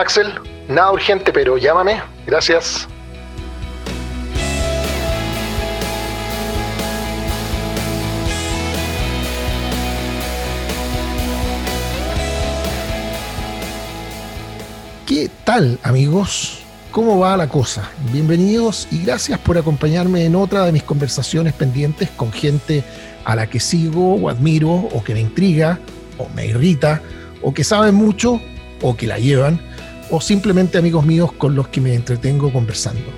Axel, nada urgente, pero llámame. Gracias. ¿Qué tal amigos? ¿Cómo va la cosa? Bienvenidos y gracias por acompañarme en otra de mis conversaciones pendientes con gente a la que sigo o admiro o que me intriga o me irrita o que sabe mucho o que la llevan o simplemente amigos míos con los que me entretengo conversando.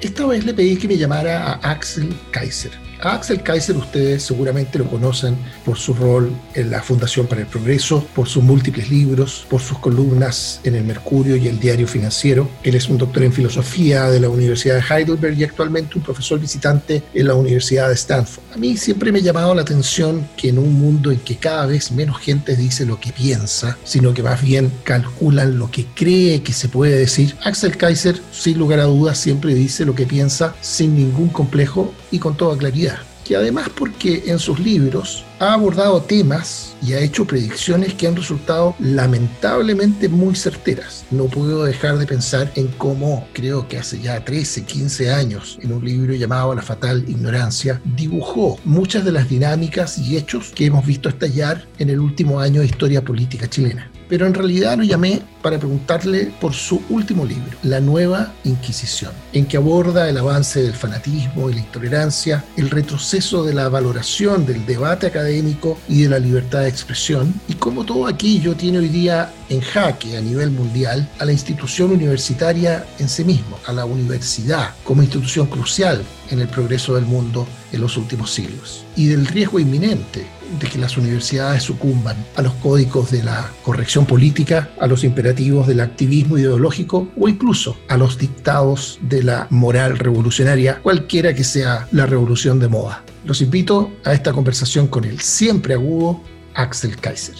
Esta vez le pedí que me llamara a Axel Kaiser Axel Kaiser ustedes seguramente lo conocen por su rol en la Fundación para el Progreso, por sus múltiples libros, por sus columnas en el Mercurio y el Diario Financiero. Él es un doctor en filosofía de la Universidad de Heidelberg y actualmente un profesor visitante en la Universidad de Stanford. A mí siempre me ha llamado la atención que en un mundo en que cada vez menos gente dice lo que piensa, sino que más bien calculan lo que cree que se puede decir, Axel Kaiser, sin lugar a dudas, siempre dice lo que piensa sin ningún complejo y con toda claridad que además porque en sus libros ha abordado temas y ha hecho predicciones que han resultado lamentablemente muy certeras. No puedo dejar de pensar en cómo, creo que hace ya 13, 15 años, en un libro llamado La Fatal Ignorancia, dibujó muchas de las dinámicas y hechos que hemos visto estallar en el último año de historia política chilena pero en realidad lo llamé para preguntarle por su último libro, La Nueva Inquisición, en que aborda el avance del fanatismo y la intolerancia, el retroceso de la valoración del debate académico y de la libertad de expresión, y cómo todo aquello tiene hoy día en jaque a nivel mundial a la institución universitaria en sí mismo, a la universidad como institución crucial en el progreso del mundo en los últimos siglos, y del riesgo inminente de que las universidades sucumban a los códigos de la corrección política, a los imperativos del activismo ideológico o incluso a los dictados de la moral revolucionaria, cualquiera que sea la revolución de moda. Los invito a esta conversación con el siempre agudo Axel Kaiser.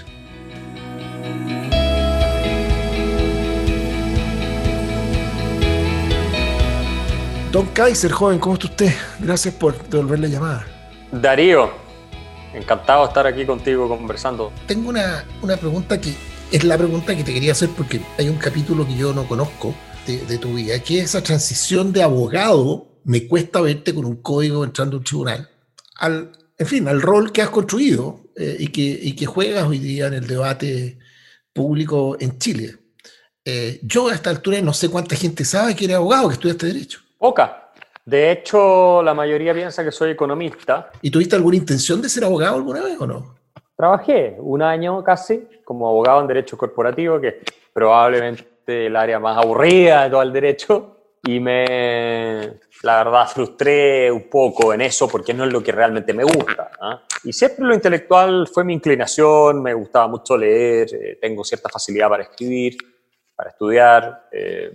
Don Kaiser, joven, ¿cómo está usted? Gracias por devolver la llamada. Darío, Encantado de estar aquí contigo conversando. Tengo una, una pregunta que es la pregunta que te quería hacer porque hay un capítulo que yo no conozco de, tu vida, que es esa transición de abogado, me cuesta verte con un código entrando a un tribunal, al, en fin, al rol que has construido eh, y, que, y que juegas hoy día en el debate público en Chile. Eh, yo a esta altura no sé cuánta gente sabe que eres abogado, que estudiaste Derecho. Poca. De hecho, la mayoría piensa que soy economista. ¿Y tuviste alguna intención de ser abogado alguna vez o no? Trabajé un año casi como abogado en derecho corporativo, que es probablemente el área más aburrida de todo el derecho, y me, la verdad, frustré un poco en eso porque no es lo que realmente me gusta. ¿ah? Y siempre lo intelectual fue mi inclinación, me gustaba mucho leer, eh, tengo cierta facilidad para escribir, para estudiar. Eh,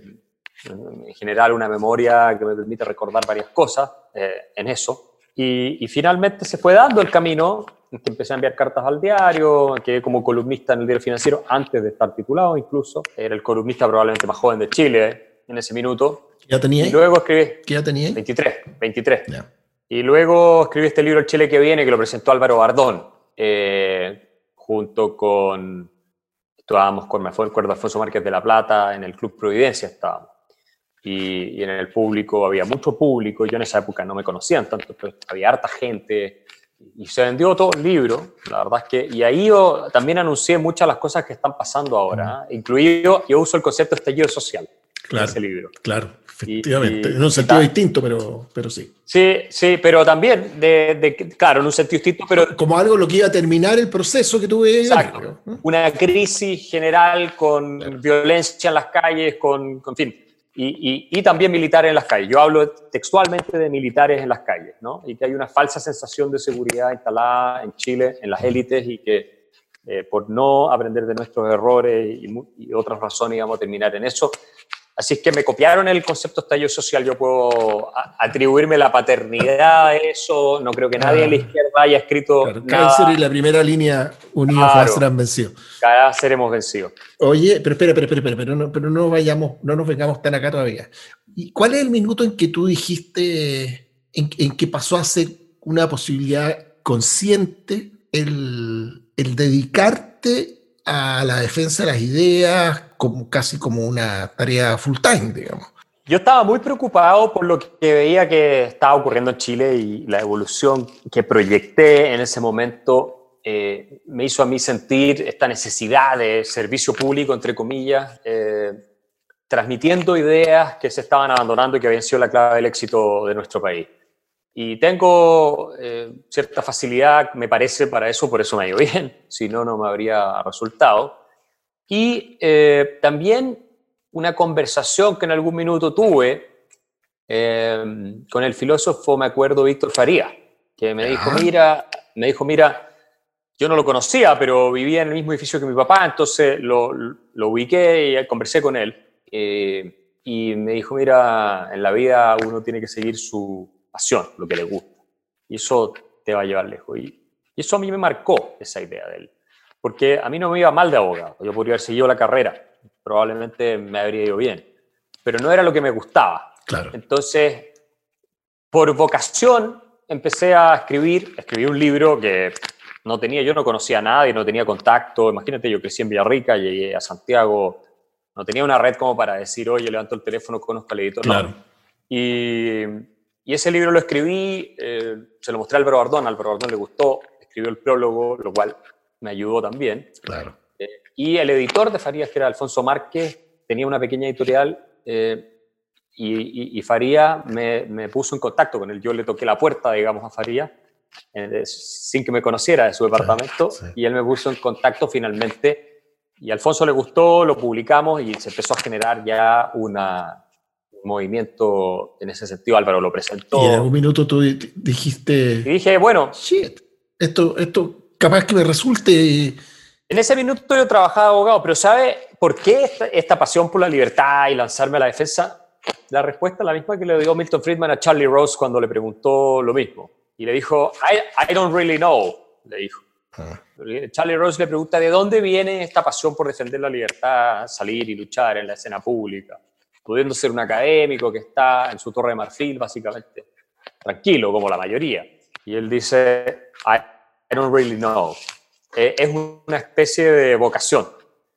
en general una memoria que me permite recordar varias cosas eh, en eso. Y, finalmente se fue dando el camino, que empecé a enviar cartas al diario, que como columnista en el diario financiero, antes de estar titulado incluso, era el columnista probablemente más joven de Chile en ese minuto. ¿Ya tenía? Y luego escribí... ¿Qué ya tenía? 23, 23. Y luego escribí este libro El Chile que viene, que lo presentó Álvaro Bardón, eh, junto con... Estábamos con, me acuerdo, Alfonso Márquez de la Plata, en el Club Providencia estábamos y, en el público había mucho público. Yo en esa época no me conocían tanto, pero había harta gente y se vendió todo el libro. La verdad es que, y ahí yo también anuncié muchas de las cosas que están pasando ahora, incluido yo uso el concepto estallido social claro, en ese libro. Claro, efectivamente, en un sentido distinto, pero, pero sí. Sí, sí, pero también, de, de, claro, en un sentido distinto, pero... Como algo lo que iba a terminar el proceso que tuve. Exacto. Una crisis general con violencia en las calles, con, con fin y, también militares en las calles. Yo hablo textualmente de militares en las calles, ¿no? Y que hay una falsa sensación de seguridad instalada en Chile, en las élites, y que eh, por no aprender de nuestros errores y, y, otras razones íbamos a terminar en eso. Así es que me copiaron el concepto estallido social, yo puedo atribuirme la paternidad a eso, no creo que nadie a la izquierda haya escrito claro, Cáncer y la primera línea unidos claro, serán vencidos. Cada seremos vencidos. Oye, pero espera, espera, espera, pero, no, pero no vayamos, no nos vengamos tan acá todavía. ¿Y cuál es el minuto en que tú dijiste, en, en que pasó a ser una posibilidad consciente el, el dedicarte a la defensa de las ideas, como, casi como una tarea full time, digamos. Yo estaba muy preocupado por lo que veía que estaba ocurriendo en Chile y la evolución que proyecté en ese momento eh, me hizo a mí sentir esta necesidad de servicio público, entre comillas, eh, transmitiendo ideas que se estaban abandonando y que habían sido la clave del éxito de nuestro país. Y tengo eh, cierta facilidad, me parece, para eso, por eso me ha ido bien, si no, no me habría resultado. Y también una conversación que en algún minuto tuve eh, con el filósofo, me acuerdo, Víctor Faría, que me dijo, mira, me dijo, mira, yo no lo conocía, pero vivía en el mismo edificio que mi papá, entonces lo, lo ubiqué y conversé con él. Eh, y me dijo, mira, en la vida uno tiene que seguir su pasión, lo que le gusta. Y eso te va a llevar lejos. Y, y eso a mí me marcó esa idea de él. Porque a mí no me iba mal de abogado. Yo podría haber seguido la carrera probablemente me habría ido bien. Pero no era lo que me gustaba. Claro. Entonces, por vocación, empecé a escribir, escribí un libro que no tenía, yo no conocía a nadie, no tenía contacto. Imagínate, yo crecí en Villarrica, llegué a Santiago, no tenía una red como para decir, oye, levanto el teléfono, conozco al editor. Claro. Y, y, ese libro lo escribí, eh, se lo mostré a Álvaro Bardón, a Álvaro Bardón le gustó, escribió el prólogo, lo cual me ayudó también. Claro. Y el editor de Farías, que era Alfonso Márquez, tenía una pequeña editorial eh, y, Faría me, puso en contacto con él. Yo le toqué la puerta, digamos, a Faría, eh, sin que me conociera de su departamento, y él me puso en contacto finalmente. Y a Alfonso le gustó, lo publicamos y se empezó a generar ya una, un movimiento en ese sentido. Álvaro lo presentó. Y en algún minuto tú dijiste. Y dije, bueno. Shit, esto, esto capaz que me resulte en ese minuto yo trabajaba abogado, pero ¿sabe por qué esta, pasión por la libertad y lanzarme a la defensa? La respuesta es la misma que le dio Milton Friedman a Charlie Rose cuando le preguntó lo mismo. Y le dijo, I, don't really know, le dijo. Ah. Charlie Rose le pregunta, ¿de dónde viene esta pasión por defender la libertad, salir y luchar en la escena pública? Pudiendo ser un académico que está en su torre de marfil, básicamente, tranquilo, como la mayoría. Y él dice, I don't really know. Eh, es una especie de vocación.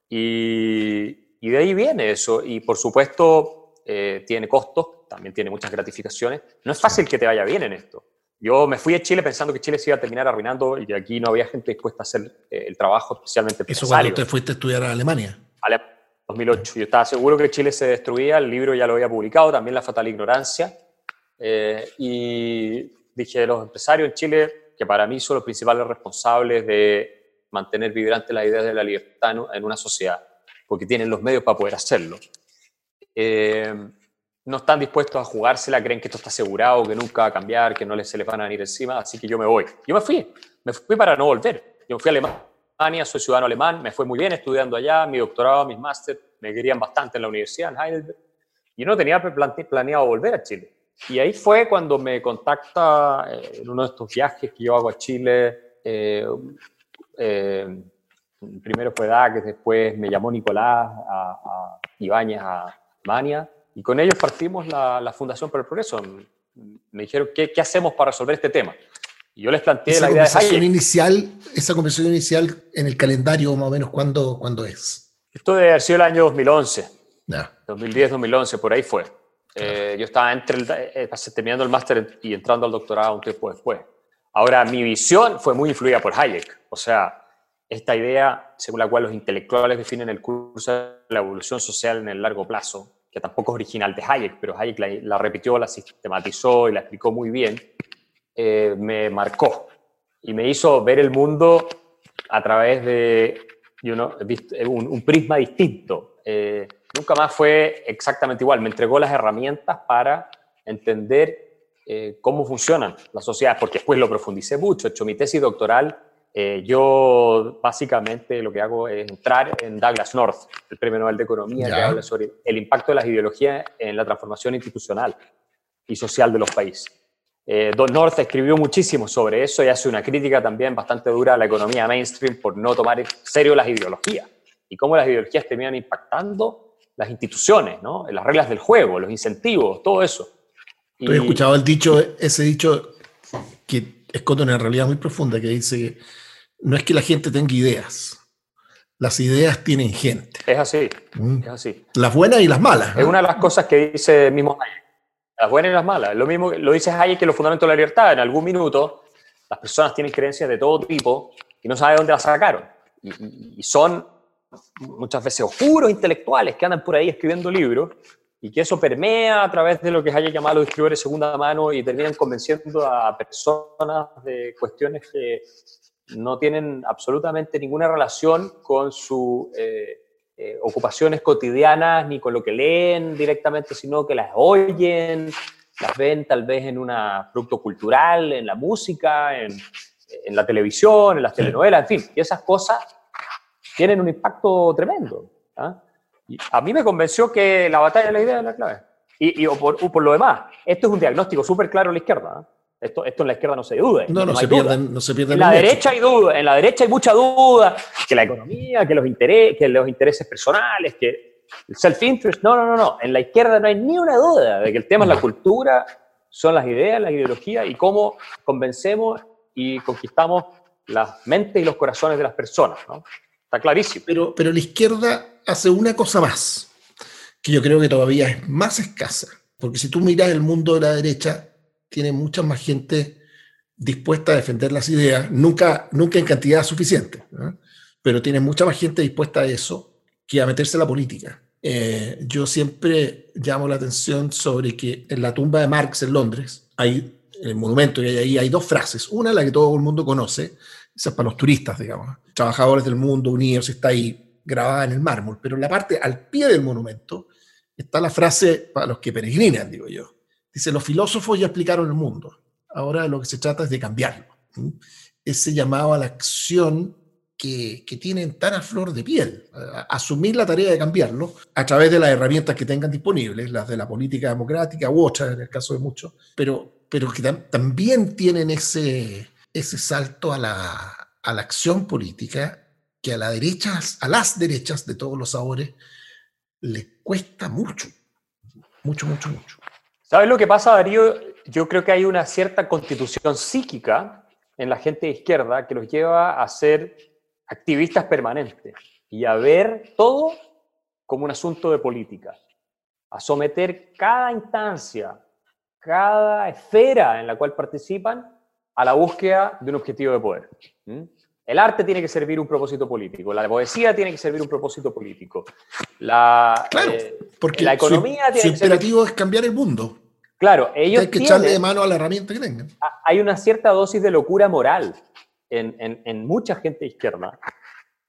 Y, de ahí viene eso. Y por supuesto, eh, tiene costos, también tiene muchas gratificaciones. No es fácil que te vaya bien en esto. Yo me fui a Chile pensando que Chile se iba a terminar arruinando y que aquí no había gente dispuesta a hacer eh, el trabajo, especialmente ¿Eso cuando te fuiste a estudiar a Alemania? En 2008. Yo estaba seguro que Chile se destruía, el libro ya lo había publicado, también La Fatal Ignorancia. y dije, los empresarios en Chile, que para mí son los principales responsables de mantener vibrante la idea de la libertad en una sociedad, porque tienen los medios para poder hacerlo. Eh, no están dispuestos a jugársela, creen que esto está asegurado, que nunca va a cambiar, que no se les van a venir encima, así que yo me voy. Yo me fui, me fui para no volver. Yo me fui a Alemania, soy ciudadano alemán, me fue muy bien estudiando allá, mi doctorado, mis máster, me querían bastante en la universidad, en Heidelberg, y no tenía planeado volver a Chile. Y ahí fue cuando me contacta eh, en uno de estos viajes que yo hago a Chile, eh, eh, primero fue que después me llamó Nicolás a, a Ibáñez a Mania, y con ellos partimos la, Fundación para el Progreso. Me dijeron, ¿qué, ¿qué, hacemos para resolver este tema? Y yo les planteé la idea de inicial Esa conversación inicial en el calendario, más o menos, ¿cuándo, ¿cuándo es? Esto debe haber sido el año 2011. 2010-2011, por ahí fue. Eh, yo estaba entre eh, terminando el máster y entrando al doctorado un tiempo después. Ahora, mi visión fue muy influida por Hayek. O sea, esta idea según la cual los intelectuales definen el curso de la evolución social en el largo plazo, que tampoco es original de Hayek, pero Hayek la, repitió, la sistematizó y la explicó muy bien, eh, me marcó y me hizo ver el mundo a través de un, prisma distinto. Eh, nunca más fue exactamente igual, me entregó las herramientas para entender eh, cómo funcionan las sociedades, porque después lo profundicé mucho. He hecho mi tesis doctoral. Eh, yo básicamente lo que hago es entrar en Douglas North, el premio Nobel de Economía, que habla sobre el impacto de las ideologías en la transformación institucional y social de los países. Eh, Don North escribió muchísimo sobre eso y hace una crítica también bastante dura a la economía mainstream por no tomar en serio las ideologías y cómo las ideologías terminan impactando las instituciones, ¿no? las reglas del juego, los incentivos, todo eso. Tú has escuchado el dicho, ese dicho que esconde una realidad muy profunda que dice que no es que la gente tenga ideas, las ideas tienen gente. Es así, mm. es así. Las buenas y las malas. Es una de las cosas que dice mismo Hayek. Las buenas y las malas. Lo mismo lo dice Hayek que los fundamentos de la libertad. En algún minuto las personas tienen creencias de todo tipo y no saben dónde las sacaron. Y, y son muchas veces oscuros intelectuales que andan por ahí escribiendo libros y que eso permea a través de lo que haya llamado los escritores de segunda mano y terminan convenciendo a personas de cuestiones que no tienen absolutamente ninguna relación con sus eh, eh, ocupaciones cotidianas ni con lo que leen directamente, sino que las oyen, las ven tal vez en un producto cultural, en la música, en, en la televisión, en las telenovelas, en fin, y esas cosas tienen un impacto tremendo. ¿ah? a mí me convenció que la batalla de la idea es la clave. Y, por, por, lo demás, esto es un diagnóstico súper claro a la izquierda. ¿ah? Esto, esto en la izquierda no se duda. No, no, se, pierden, no se pierden. En la derecha hay duda, en la derecha hay mucha duda, que la economía, que los, interés, que los intereses personales, que el self-interest. No, no, no, no. En la izquierda no hay ni una duda de que el tema es la cultura, son las ideas, la ideología y cómo convencemos y conquistamos las mentes y los corazones de las personas. ¿no? Está clarísimo. Pero, pero la izquierda hace una cosa más, que yo creo que todavía es más escasa. Porque si tú miras el mundo de la derecha, tiene mucha más gente dispuesta a defender las ideas, nunca, nunca en cantidad suficiente, pero tiene mucha más gente dispuesta a eso que a meterse en la política. Eh, yo siempre llamo la atención sobre que en la tumba de Marx en Londres, hay en el monumento hay ahí, hay dos frases. Una, la que todo el mundo conoce, esa es para los turistas, digamos, trabajadores del mundo unidos, está ahí grabada en el mármol, pero en la parte al pie del monumento está la frase para los que peregrinan, digo yo. Dice, los filósofos ya explicaron el mundo, ahora lo que se trata es de cambiarlo. Ese llamado a la acción que, que, tienen tan a flor de piel, asumir la tarea de cambiarlo a través de las herramientas que tengan disponibles, las de la política democrática u otras en el caso de muchos, pero, pero que también tienen ese, ese salto a la, a la acción política que a, la derecha, a las derechas de todos los sabores les cuesta mucho, mucho, mucho, mucho. ¿Sabes lo que pasa, Darío? Yo creo que hay una cierta constitución psíquica en la gente de izquierda que los lleva a ser activistas permanentes y a ver todo como un asunto de política, a someter cada instancia, cada esfera en la cual participan a la búsqueda de un objetivo de poder. El arte tiene que servir un propósito político, la poesía tiene que servir un propósito político, la, claro, eh, porque la economía su, tiene su imperativo es cambiar el mundo. Claro, ellos Hay que echarle de mano a la herramienta que tengan. Hay una cierta dosis de locura moral en, en, mucha gente izquierda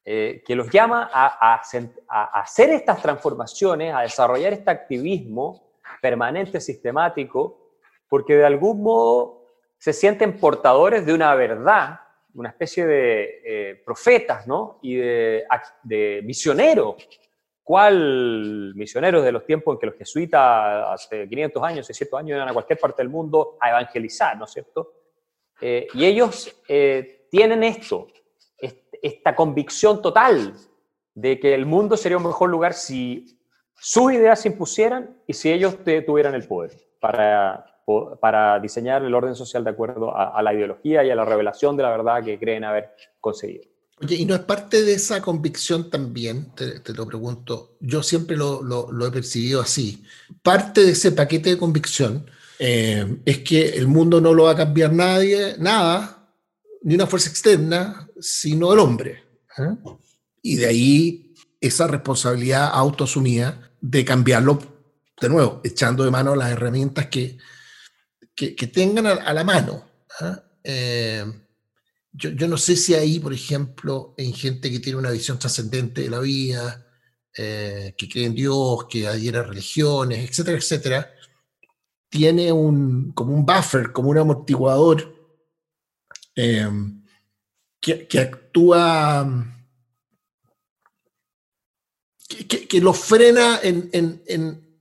eh, que los llama a, a hacer estas transformaciones, a desarrollar este activismo permanente, sistemático, porque de algún modo se sienten portadores de una verdad, una especie de eh, profetas, ¿no? Y de, de misioneros. ¿Cuál misioneros de los tiempos en que los jesuitas hace 500 años, 600 años iban a cualquier parte del mundo a evangelizar, ¿no es cierto? Eh, y ellos eh, tienen esto, esta convicción total de que el mundo sería un mejor lugar si sus ideas se impusieran y si ellos tuvieran el poder para para diseñar el orden social de acuerdo a, la ideología y a la revelación de la verdad que creen haber conseguido. Oye, ¿y no es parte de esa convicción también? Te, lo pregunto. Yo siempre lo, lo, he percibido así. Parte de ese paquete de convicción eh, es que el mundo no lo va a cambiar nadie, nada, ni una fuerza externa, sino el hombre. ¿eh? Y de ahí esa responsabilidad autoasumida de cambiarlo, de nuevo, echando de mano las herramientas que, que, tengan a, la mano. ¿ah? Eh, yo, no sé si ahí, por ejemplo, en gente que tiene una visión trascendente de la vida, eh, que cree en Dios, que adhiere a religiones, etcétera, etcétera, tiene un, como un buffer, como un amortiguador eh, que, actúa, que, lo frena en, en, en,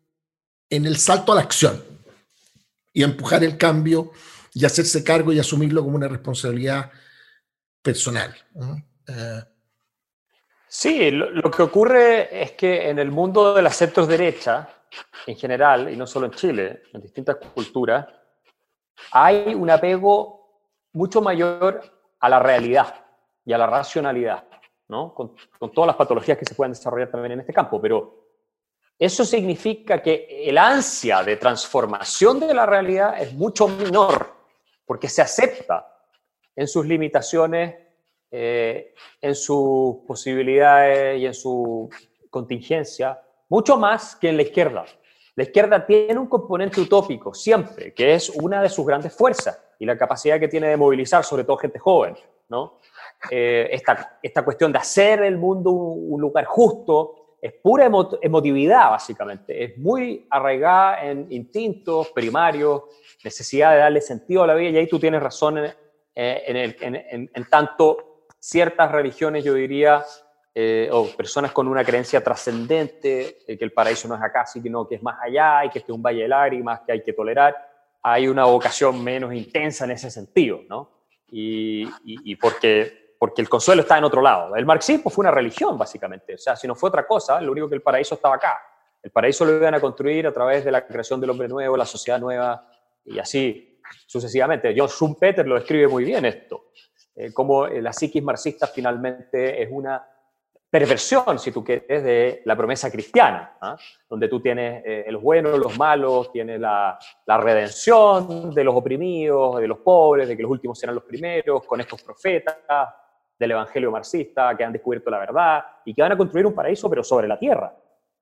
en el salto a la acción y empujar el cambio y hacerse cargo y asumirlo como una responsabilidad personal. Eh, sí, lo, que ocurre es que en el mundo de las centros derecha, en general, y no solo en Chile, en distintas culturas, hay un apego mucho mayor a la realidad y a la racionalidad. ¿no? Con, con todas las patologías que se pueden desarrollar también en este campo, pero eso significa que el ansia de transformación de la realidad es mucho menor, porque se acepta en sus limitaciones, eh, en sus posibilidades y en su contingencia, mucho más que en la izquierda. La izquierda tiene un componente utópico siempre, que es una de sus grandes fuerzas y la capacidad que tiene de movilizar, sobre todo gente joven, ¿no? Eh, esta, esta cuestión de hacer el mundo un lugar justo, es pura emotividad, básicamente. Es muy arraigada en instintos primarios, necesidad de darle sentido a la vida, y ahí tú tienes razón eh, en, tanto ciertas religiones, yo diría, eh, o personas con una creencia trascendente, que el paraíso no es acá, sino que es más allá, y que este es un valle de lágrimas que hay que tolerar, hay una vocación menos intensa en ese sentido, ¿no? Y, y, y porque porque el consuelo está en otro lado. El marxismo fue una religión, básicamente. O sea, si no fue otra cosa, lo único que el paraíso estaba acá. El paraíso lo iban a construir a través de la creación del hombre nuevo, la sociedad nueva, y así sucesivamente. John Schumpeter lo describe muy bien esto, eh, como la psiquis marxista finalmente es una perversión, si tú quieres, de la promesa cristiana, ¿ah? donde tú tienes eh, los buenos, los malos, tienes la, la, redención de los oprimidos, de los pobres, de que los últimos serán los primeros, con estos profetas, del evangelio marxista, que han descubierto la verdad y que van a construir un paraíso, pero sobre la tierra.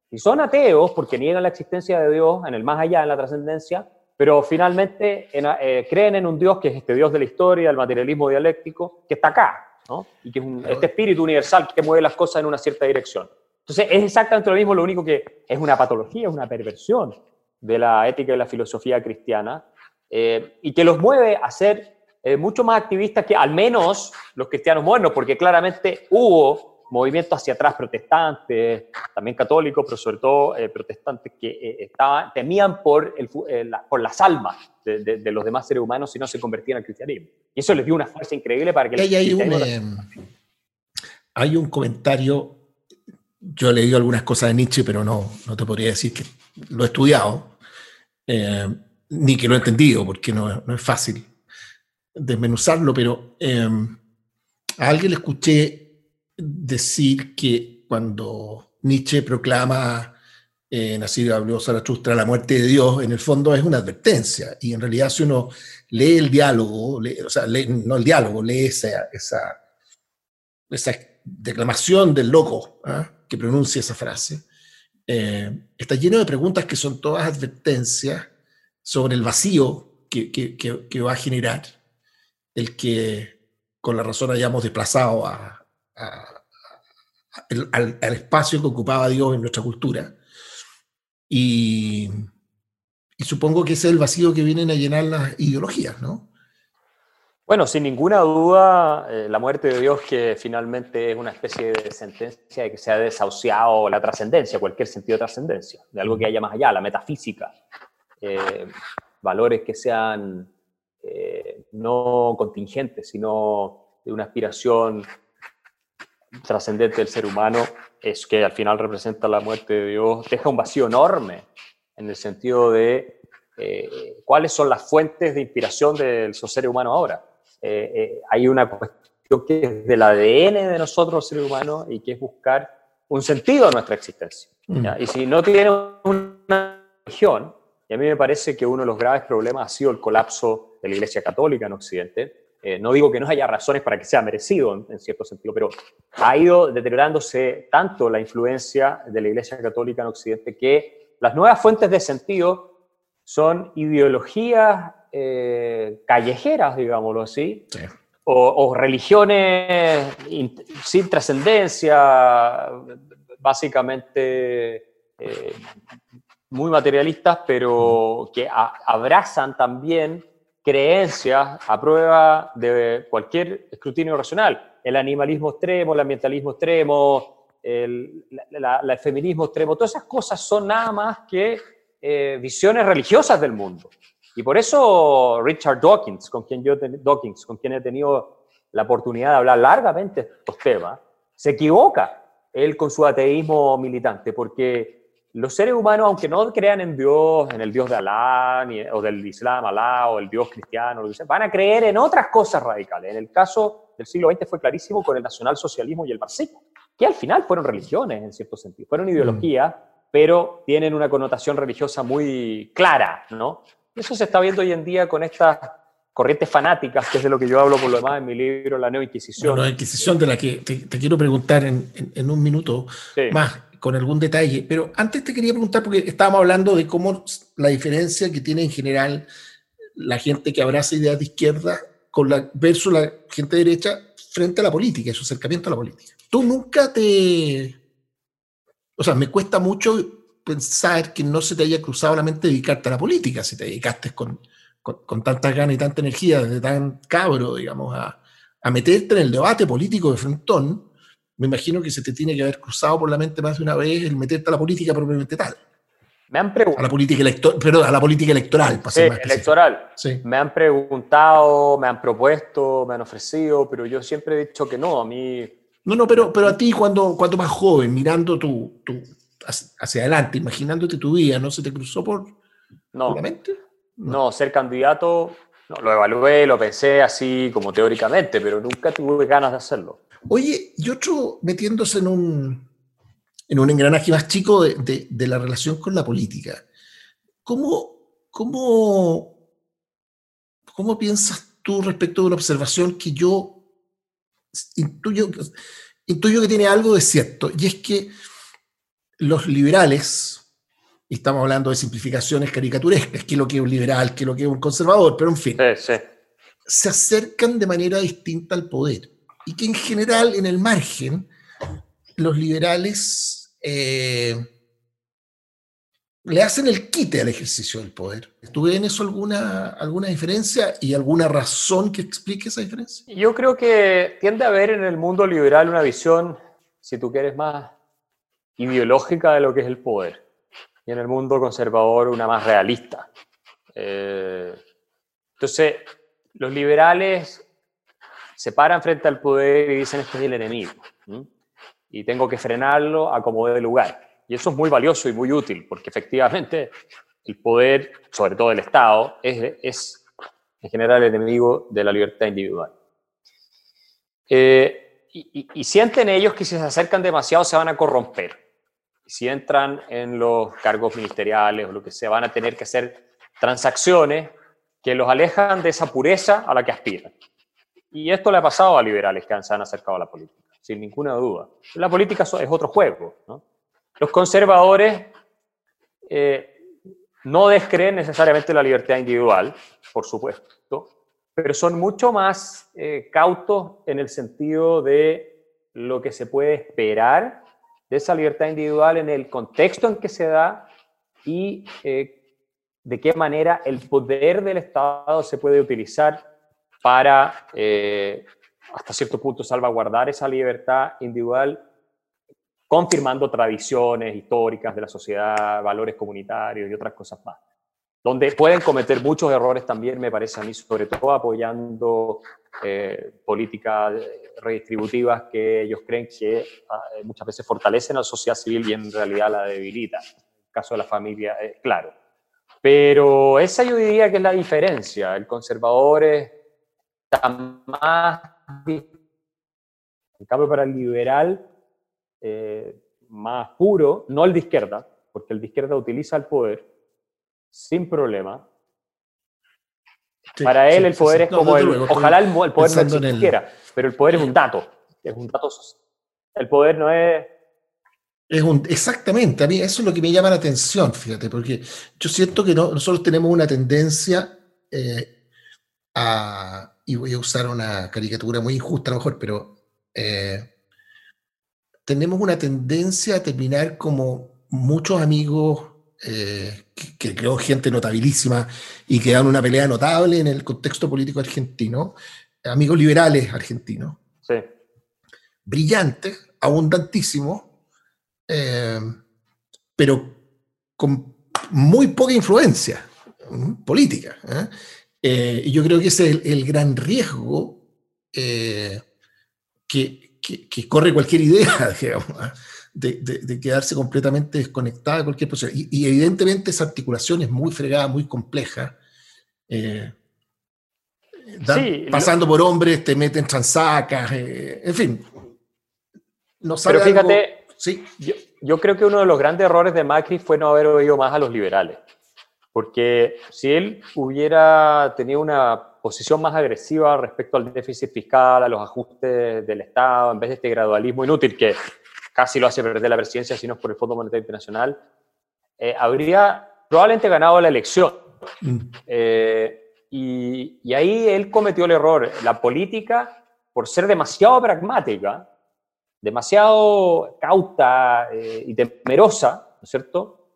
Y son ateos porque niegan la existencia de Dios en el más allá, en la trascendencia, pero finalmente eh, creen en un Dios que es este Dios de la historia, el materialismo dialéctico, que está acá, ¿no? y que es este espíritu universal que mueve las cosas en una cierta dirección. Entonces es exactamente lo mismo, lo único que es una patología, es una perversión de la ética y la filosofía cristiana, eh, y que los mueve a ser eh, mucho más activistas que al menos los cristianos modernos, porque claramente hubo movimientos hacia atrás protestantes, también católicos, pero sobre todo eh, protestantes que eh, estaban, temían por, el, por las almas de, los demás seres humanos si no se convertían al cristianismo. Y eso les dio una fuerza increíble para que... Hay, hay, un, hay un comentario, yo he leído algunas cosas de Nietzsche, pero no, no te podría decir que lo he estudiado, ni que lo he entendido, porque no, no es fácil desmenuzarlo, pero a alguien le escuché decir que cuando Nietzsche proclama eh, Nacido habló Zaratustra la muerte de Dios, en el fondo es una advertencia. Y en realidad, si uno lee el diálogo, o sea, no el diálogo, lee esa, esa, esa declamación del loco ¿ah? que pronuncia esa frase, eh, está lleno de preguntas que son todas advertencias sobre el vacío que, que, que va a generar el que con la razón hayamos desplazado a, al, espacio que ocupaba Dios en nuestra cultura. Y, supongo que ese es el vacío que vienen a llenar las ideologías, ¿no? Bueno, sin ninguna duda, eh, la muerte de Dios que finalmente es una especie de sentencia de que se ha desahuciado la trascendencia, cualquier sentido de trascendencia, de algo que haya más allá, la metafísica, eh, valores que sean eh, no contingente, sino de una aspiración trascendente del ser humano, es que al final representa la muerte de Dios, deja un vacío enorme en el sentido de eh, cuáles son las fuentes de inspiración del ser humano ahora. Eh, hay una cuestión que es del ADN de nosotros, seres humanos, y que es buscar un sentido a nuestra existencia. Mm. Y si no tiene una religión, y a mí me parece que uno de los graves problemas ha sido el colapso de la Iglesia Católica en Occidente. Eh, no digo que no haya razones para que sea merecido en, cierto sentido, pero ha ido deteriorándose tanto la influencia de la Iglesia Católica en Occidente que las nuevas fuentes de sentido son ideologías eh, callejeras, digámoslo así, o, religiones sin trascendencia, básicamente eh, muy materialistas, pero que abrazan también creencias a prueba de cualquier escrutinio racional. El animalismo extremo, el ambientalismo extremo, el, feminismo extremo, todas esas cosas son nada más que eh, visiones religiosas del mundo. Y por eso Richard Dawkins, con quien, yo Dawkins, con quien he tenido la oportunidad de hablar largamente estos temas, se equivoca él con su ateísmo militante, porque los seres humanos, aunque no crean en Dios, en el Dios de Alá, o del Islam, Alá, o el Dios cristiano, van a creer en otras cosas radicales. En el caso del siglo XX fue clarísimo con el nacionalsocialismo y el marxismo, que al final fueron religiones en cierto sentido, fueron ideologías, pero tienen una connotación religiosa muy clara, ¿no? Eso se está viendo hoy en día con estas corrientes fanáticas, que es de lo que yo hablo por lo demás en mi libro La Nueva Inquisición. la Inquisición de la que te, quiero preguntar en, un minuto más, con algún detalle, pero antes te quería preguntar, porque estábamos hablando de cómo la diferencia que tiene en general la gente que abraza ideas de izquierda con la, versus la gente derecha frente a la política su acercamiento a la política. Tú nunca te... O sea, me cuesta mucho pensar que no se te haya cruzado la mente dedicarte a la política, si te dedicaste con, con, tantas ganas y tanta energía, desde tan cabro, digamos, a, a, meterte en el debate político de frontón, me imagino que se te tiene que haber cruzado por la mente más de una vez el meterte a la política propiamente tal. Me han preguntado. A la política, electoral, a la política electoral. sí, electoral. Sí. Me han preguntado, me han propuesto, me han ofrecido, pero yo siempre he dicho que no, a mí... No, no, pero, pero a ti cuando, cuando más joven, mirando tu, tu, hacia adelante, imaginándote tu vida, ¿no se te cruzó por, no. la mente? No. ser candidato, no, lo evalué, lo pensé así como teóricamente, pero nunca tuve ganas de hacerlo. Oye, y otro metiéndose en un, en un engranaje más chico de, de, la relación con la política. ¿Cómo, cómo, ¿Cómo piensas tú respecto de una observación que yo intuyo, intuyo que tiene algo de cierto? Y es que los liberales, y estamos hablando de simplificaciones caricaturescas, que es lo que es un liberal, que es lo que es un conservador, pero en fin, se acercan de manera distinta al poder. Y que en general, en el margen, los liberales eh, le hacen el quite al ejercicio del poder. ¿Tuve en eso alguna, alguna diferencia y alguna razón que explique esa diferencia? Yo creo que tiende a haber en el mundo liberal una visión, si tú quieres más ideológica de lo que es el poder y en el mundo conservador una más realista. Eh, entonces, los liberales se paran frente al poder y dicen este es el enemigo y tengo que frenarlo a como dé lugar. Y eso es muy valioso y muy útil porque efectivamente el poder, sobre todo el Estado, es, en general el enemigo de la libertad individual. Eh, y, sienten ellos que si se acercan demasiado se van a corromper. Si entran en los cargos ministeriales o lo que sea, van a tener que hacer transacciones que los alejan de esa pureza a la que aspiran. Y esto le ha pasado a liberales que se han acercado a la política, sin ninguna duda. La política es otro juego. Los conservadores eh, no descreen necesariamente la libertad individual, por supuesto, pero son mucho más eh, cautos en el sentido de lo que se puede esperar de esa libertad individual en el contexto en que se da y eh, de qué manera el poder del Estado se puede utilizar para, eh, hasta cierto punto, salvaguardar esa libertad individual, confirmando tradiciones históricas de la sociedad, valores comunitarios y otras cosas más donde pueden cometer muchos errores también, me parece a mí, sobre todo apoyando eh, políticas redistributivas que ellos creen que ah, eh, muchas veces fortalecen a la sociedad civil y en realidad la debilitan. En el caso de la familia, eh, claro. Pero esa yo diría que es la diferencia. El conservador está más... En cambio, para el liberal, más puro, no el de izquierda, porque el de izquierda utiliza el poder, sin problema. Para él el poder es como el, ojalá el, poder no existiera, pero el poder es un dato, es un dato El poder no es... Es un, exactamente, a mí eso es lo que me llama la atención, fíjate, porque yo siento que nosotros tenemos una tendencia eh, a, y voy a usar una caricatura muy injusta a lo mejor, pero eh, tenemos una tendencia a terminar como muchos amigos eh, que, creó gente notabilísima y que dan una pelea notable en el contexto político argentino, amigos liberales argentinos, sí. brillantes, abundantísimos, eh, pero con muy poca influencia política. ¿Eh? y yo creo que ese es el, gran riesgo que, que, corre cualquier idea, digamos de, quedarse completamente desconectada de cualquier proceso. Y, evidentemente esa articulación es muy fregada, muy compleja. Eh, pasando por hombres, te meten transacas, eh, en fin. No Pero fíjate, sí. yo, creo que uno de los grandes errores de Macri fue no haber oído más a los liberales. Porque si él hubiera tenido una posición más agresiva respecto al déficit fiscal, a los ajustes del Estado, en vez de este gradualismo inútil que casi lo hace perder la presidencia, si no es por el Fondo Monetario Internacional, eh, habría probablemente ganado la elección. Mm. Eh, y, ahí él cometió el error. La política, por ser demasiado pragmática, demasiado cauta eh, y temerosa, ¿no es cierto?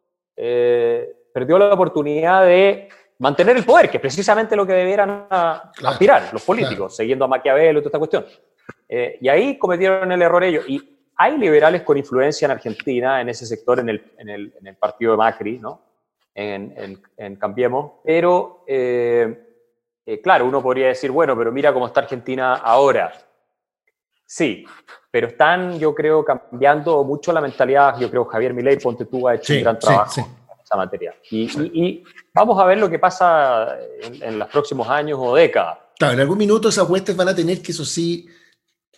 Perdió la oportunidad de mantener el poder, que es precisamente lo que debieran aspirar los políticos, siguiendo a Maquiavelo y toda esta cuestión. y ahí cometieron el error ellos. Y hay liberales con influencia en Argentina, en ese sector, en el, en el, en el partido de Macri, ¿no? En, en, Cambiemos, pero eh, eh, claro, uno podría decir, bueno, pero mira cómo está Argentina ahora. Sí, pero están, yo creo, cambiando mucho la mentalidad. Yo creo Javier Milei, ponte tú, ha hecho un gran trabajo en esa materia. Y, y, vamos a ver lo que pasa en, en los próximos años o décadas. Claro, en algún minuto esas huestes van a tener que, eso sí,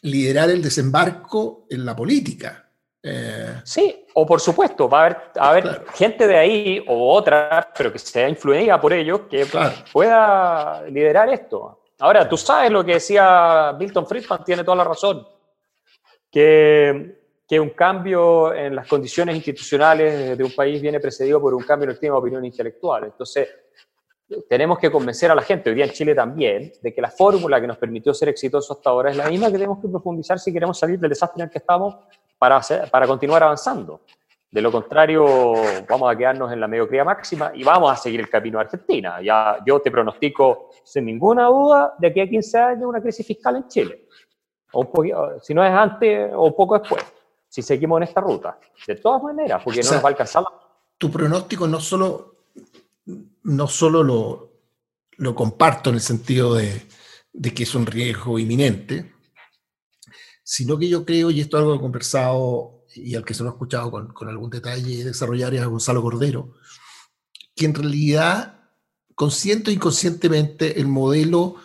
liderar el desembarco en la política. Eh, sí, o por supuesto, va a haber, a haber gente de ahí o otra, pero que sea influida por ellos, que pueda liderar esto. Ahora, tú sabes lo que decía Milton Friedman, tiene toda la razón, que, que un cambio en las condiciones institucionales de un país viene precedido por un cambio en el tema de opinión intelectual. Entonces, tenemos que convencer a la gente, hoy día en Chile también, de que la fórmula que nos permitió ser exitosos hasta ahora es la misma que tenemos que profundizar si queremos salir del desastre en el que estamos para, para continuar avanzando. De lo contrario, vamos a quedarnos en la mediocridad máxima y vamos a seguir el camino de Argentina. Ya, yo te pronostico sin ninguna duda de que a 15 años una crisis fiscal en Chile. O un si no es antes o un poco después, si seguimos en esta ruta. De todas maneras, porque no nos va a alcanzar. Tu pronóstico no solo no solo lo, comparto en el sentido de, que es un riesgo inminente, sino que yo creo, y esto es algo que he conversado y al que se lo he escuchado con, algún detalle desarrollar es a Gonzalo Cordero, que en realidad, consciente o inconscientemente, el modelo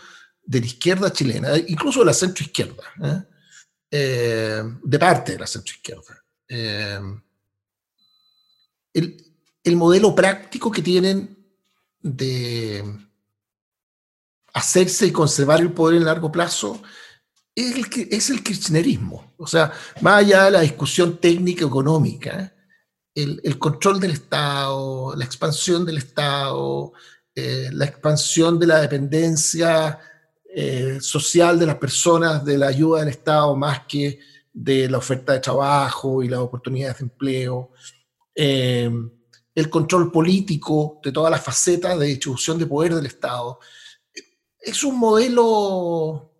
de la izquierda chilena, incluso de la centroizquierda, ¿eh? Eh, de parte de la centroizquierda, eh, el, el modelo práctico que tienen de hacerse y conservar el poder en largo plazo es el, es el kirchnerismo. O sea, más allá de la discusión técnica económica, el, control del Estado, la expansión del Estado, eh, la expansión de la dependencia eh, social de las personas, de la ayuda del Estado, más que de la oferta de trabajo y las oportunidades de empleo. Eh, el control político de todas las facetas de distribución de poder del Estado. Es un modelo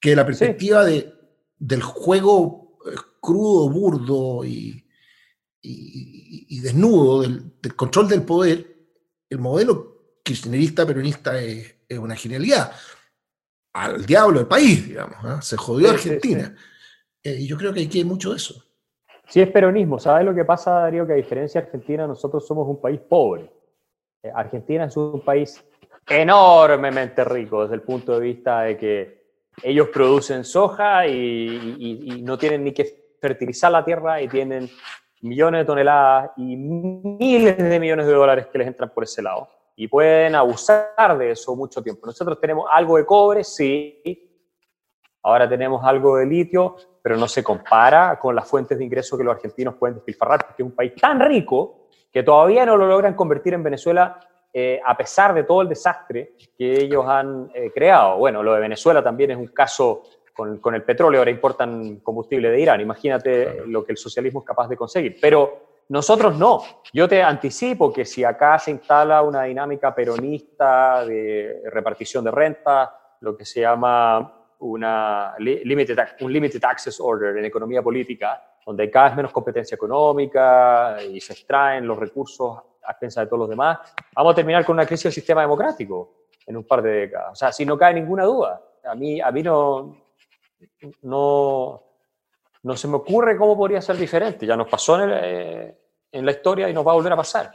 que la perspectiva de, del juego eh, crudo, burdo y, y, desnudo del, control del poder, el modelo kirchnerista peronista es, una genialidad. Al diablo del país, digamos. ¿ah? Se jodió Argentina. Eh, y yo creo que aquí hay mucho de eso. Sí es peronismo. ¿Sabes lo que pasa, Darío? Que a diferencia de Argentina, nosotros somos un país pobre. Eh, Argentina es un país enormemente rico desde el punto de vista de que ellos producen soja y, no tienen ni que fertilizar la tierra y tienen millones de toneladas y miles de millones de dólares que les entran por ese lado. Y pueden abusar de eso mucho tiempo. Nosotros tenemos algo de cobre, sí. Ahora tenemos algo de litio, pero no se compara con las fuentes de ingreso que los argentinos pueden despilfarrar, porque es un país tan rico que todavía no lo logran convertir en Venezuela eh, a pesar de todo el desastre que ellos han eh, creado. Bueno, lo de Venezuela también es un caso con, con, el petróleo, ahora importan combustible de Irán, imagínate lo que el socialismo es capaz de conseguir. Pero nosotros no. Yo te anticipo que si acá se instala una dinámica peronista de repartición de renta, lo que se llama un limited access order en economía política, donde hay cada vez menos competencia económica y se extraen los recursos a expensas de todos los demás, vamos a terminar con una crisis del sistema democrático en un par de décadas. O sea, si no cae ninguna duda. A mí, a mí no, no, no se me ocurre cómo podría ser diferente. Ya nos pasó en, eh, en la historia y nos va a volver a pasar.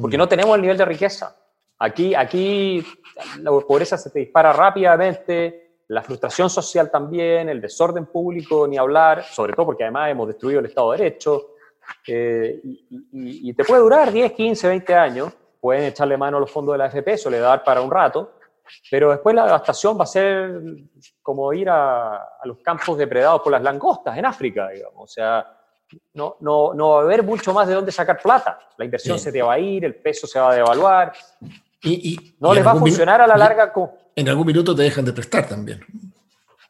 Porque mm. no tenemos el nivel de riqueza. Aquí, aquí la pobreza se te dispara rápidamente, la frustración social también, el desorden público, ni hablar, sobre todo porque además hemos destruido el Estado de Derecho, eh, y, y, te puede durar 10, 15, 20 años, pueden echarle mano a los fondos de la AFP, eso le da para un rato, pero después la devastación va a ser como ir a, a, los campos depredados por las langostas en África, digamos. O sea, no, no, no va a haber mucho más de dónde sacar plata. La inversión se te va a ir, el peso se va a devaluar. Y, y no les va a funcionar a la larga. Con... En algún minuto te dejan de prestar también.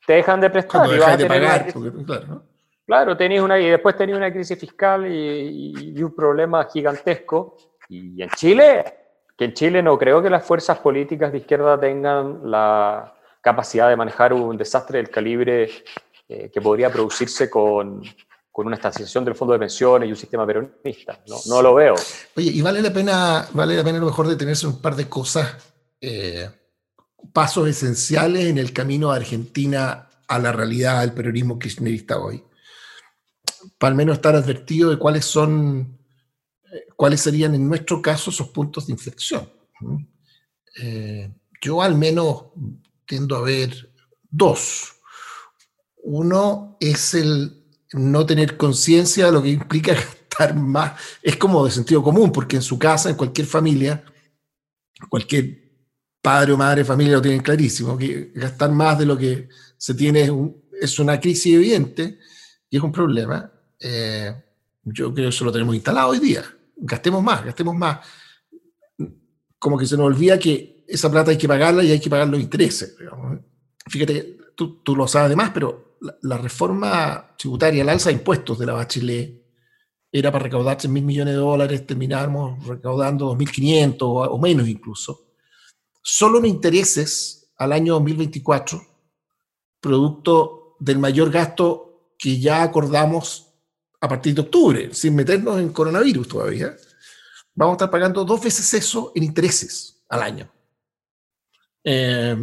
Te dejan de prestar. Y vas a tener pagar, claro, ¿no? claro una, y después tenías una crisis fiscal y, y un problema gigantesco. Y en Chile, que en Chile no creo que las fuerzas políticas de izquierda tengan la capacidad de manejar un desastre del calibre eh, que podría producirse con, con una estanciación del fondo de pensiones y un sistema peronista. No, no lo veo. Oye, y vale la pena, vale la pena a lo mejor detenerse un par de cosas, eh, pasos esenciales en el camino de Argentina a la realidad del peronismo kirchnerista hoy. Para al menos estar advertido de cuáles son, eh, cuáles serían en nuestro caso esos puntos de inflexión. Eh, yo al menos tiendo a ver dos. Uno es el no tener conciencia de lo que implica gastar más. Es como de sentido común, porque en su casa, en cualquier familia, cualquier padre o madre familia lo tienen clarísimo, que gastar más de lo que se tiene es, una crisis evidente y es un problema. Eh, yo creo que eso lo tenemos instalado hoy día. Gastemos más, gastemos más. Como que se nos olvida que esa plata hay que pagarla y hay que pagar los intereses. Fíjate, tú, tú lo sabes además, pero la, reforma tributaria, el alza de impuestos de la Bachelet, era para recaudar mil millones de dólares, terminamos recaudando 2.500 o, o menos incluso. Solo en intereses al año 2024, producto del mayor gasto que ya acordamos a partir de octubre, sin meternos en coronavirus todavía, vamos a estar pagando dos veces eso en intereses al año. Eh,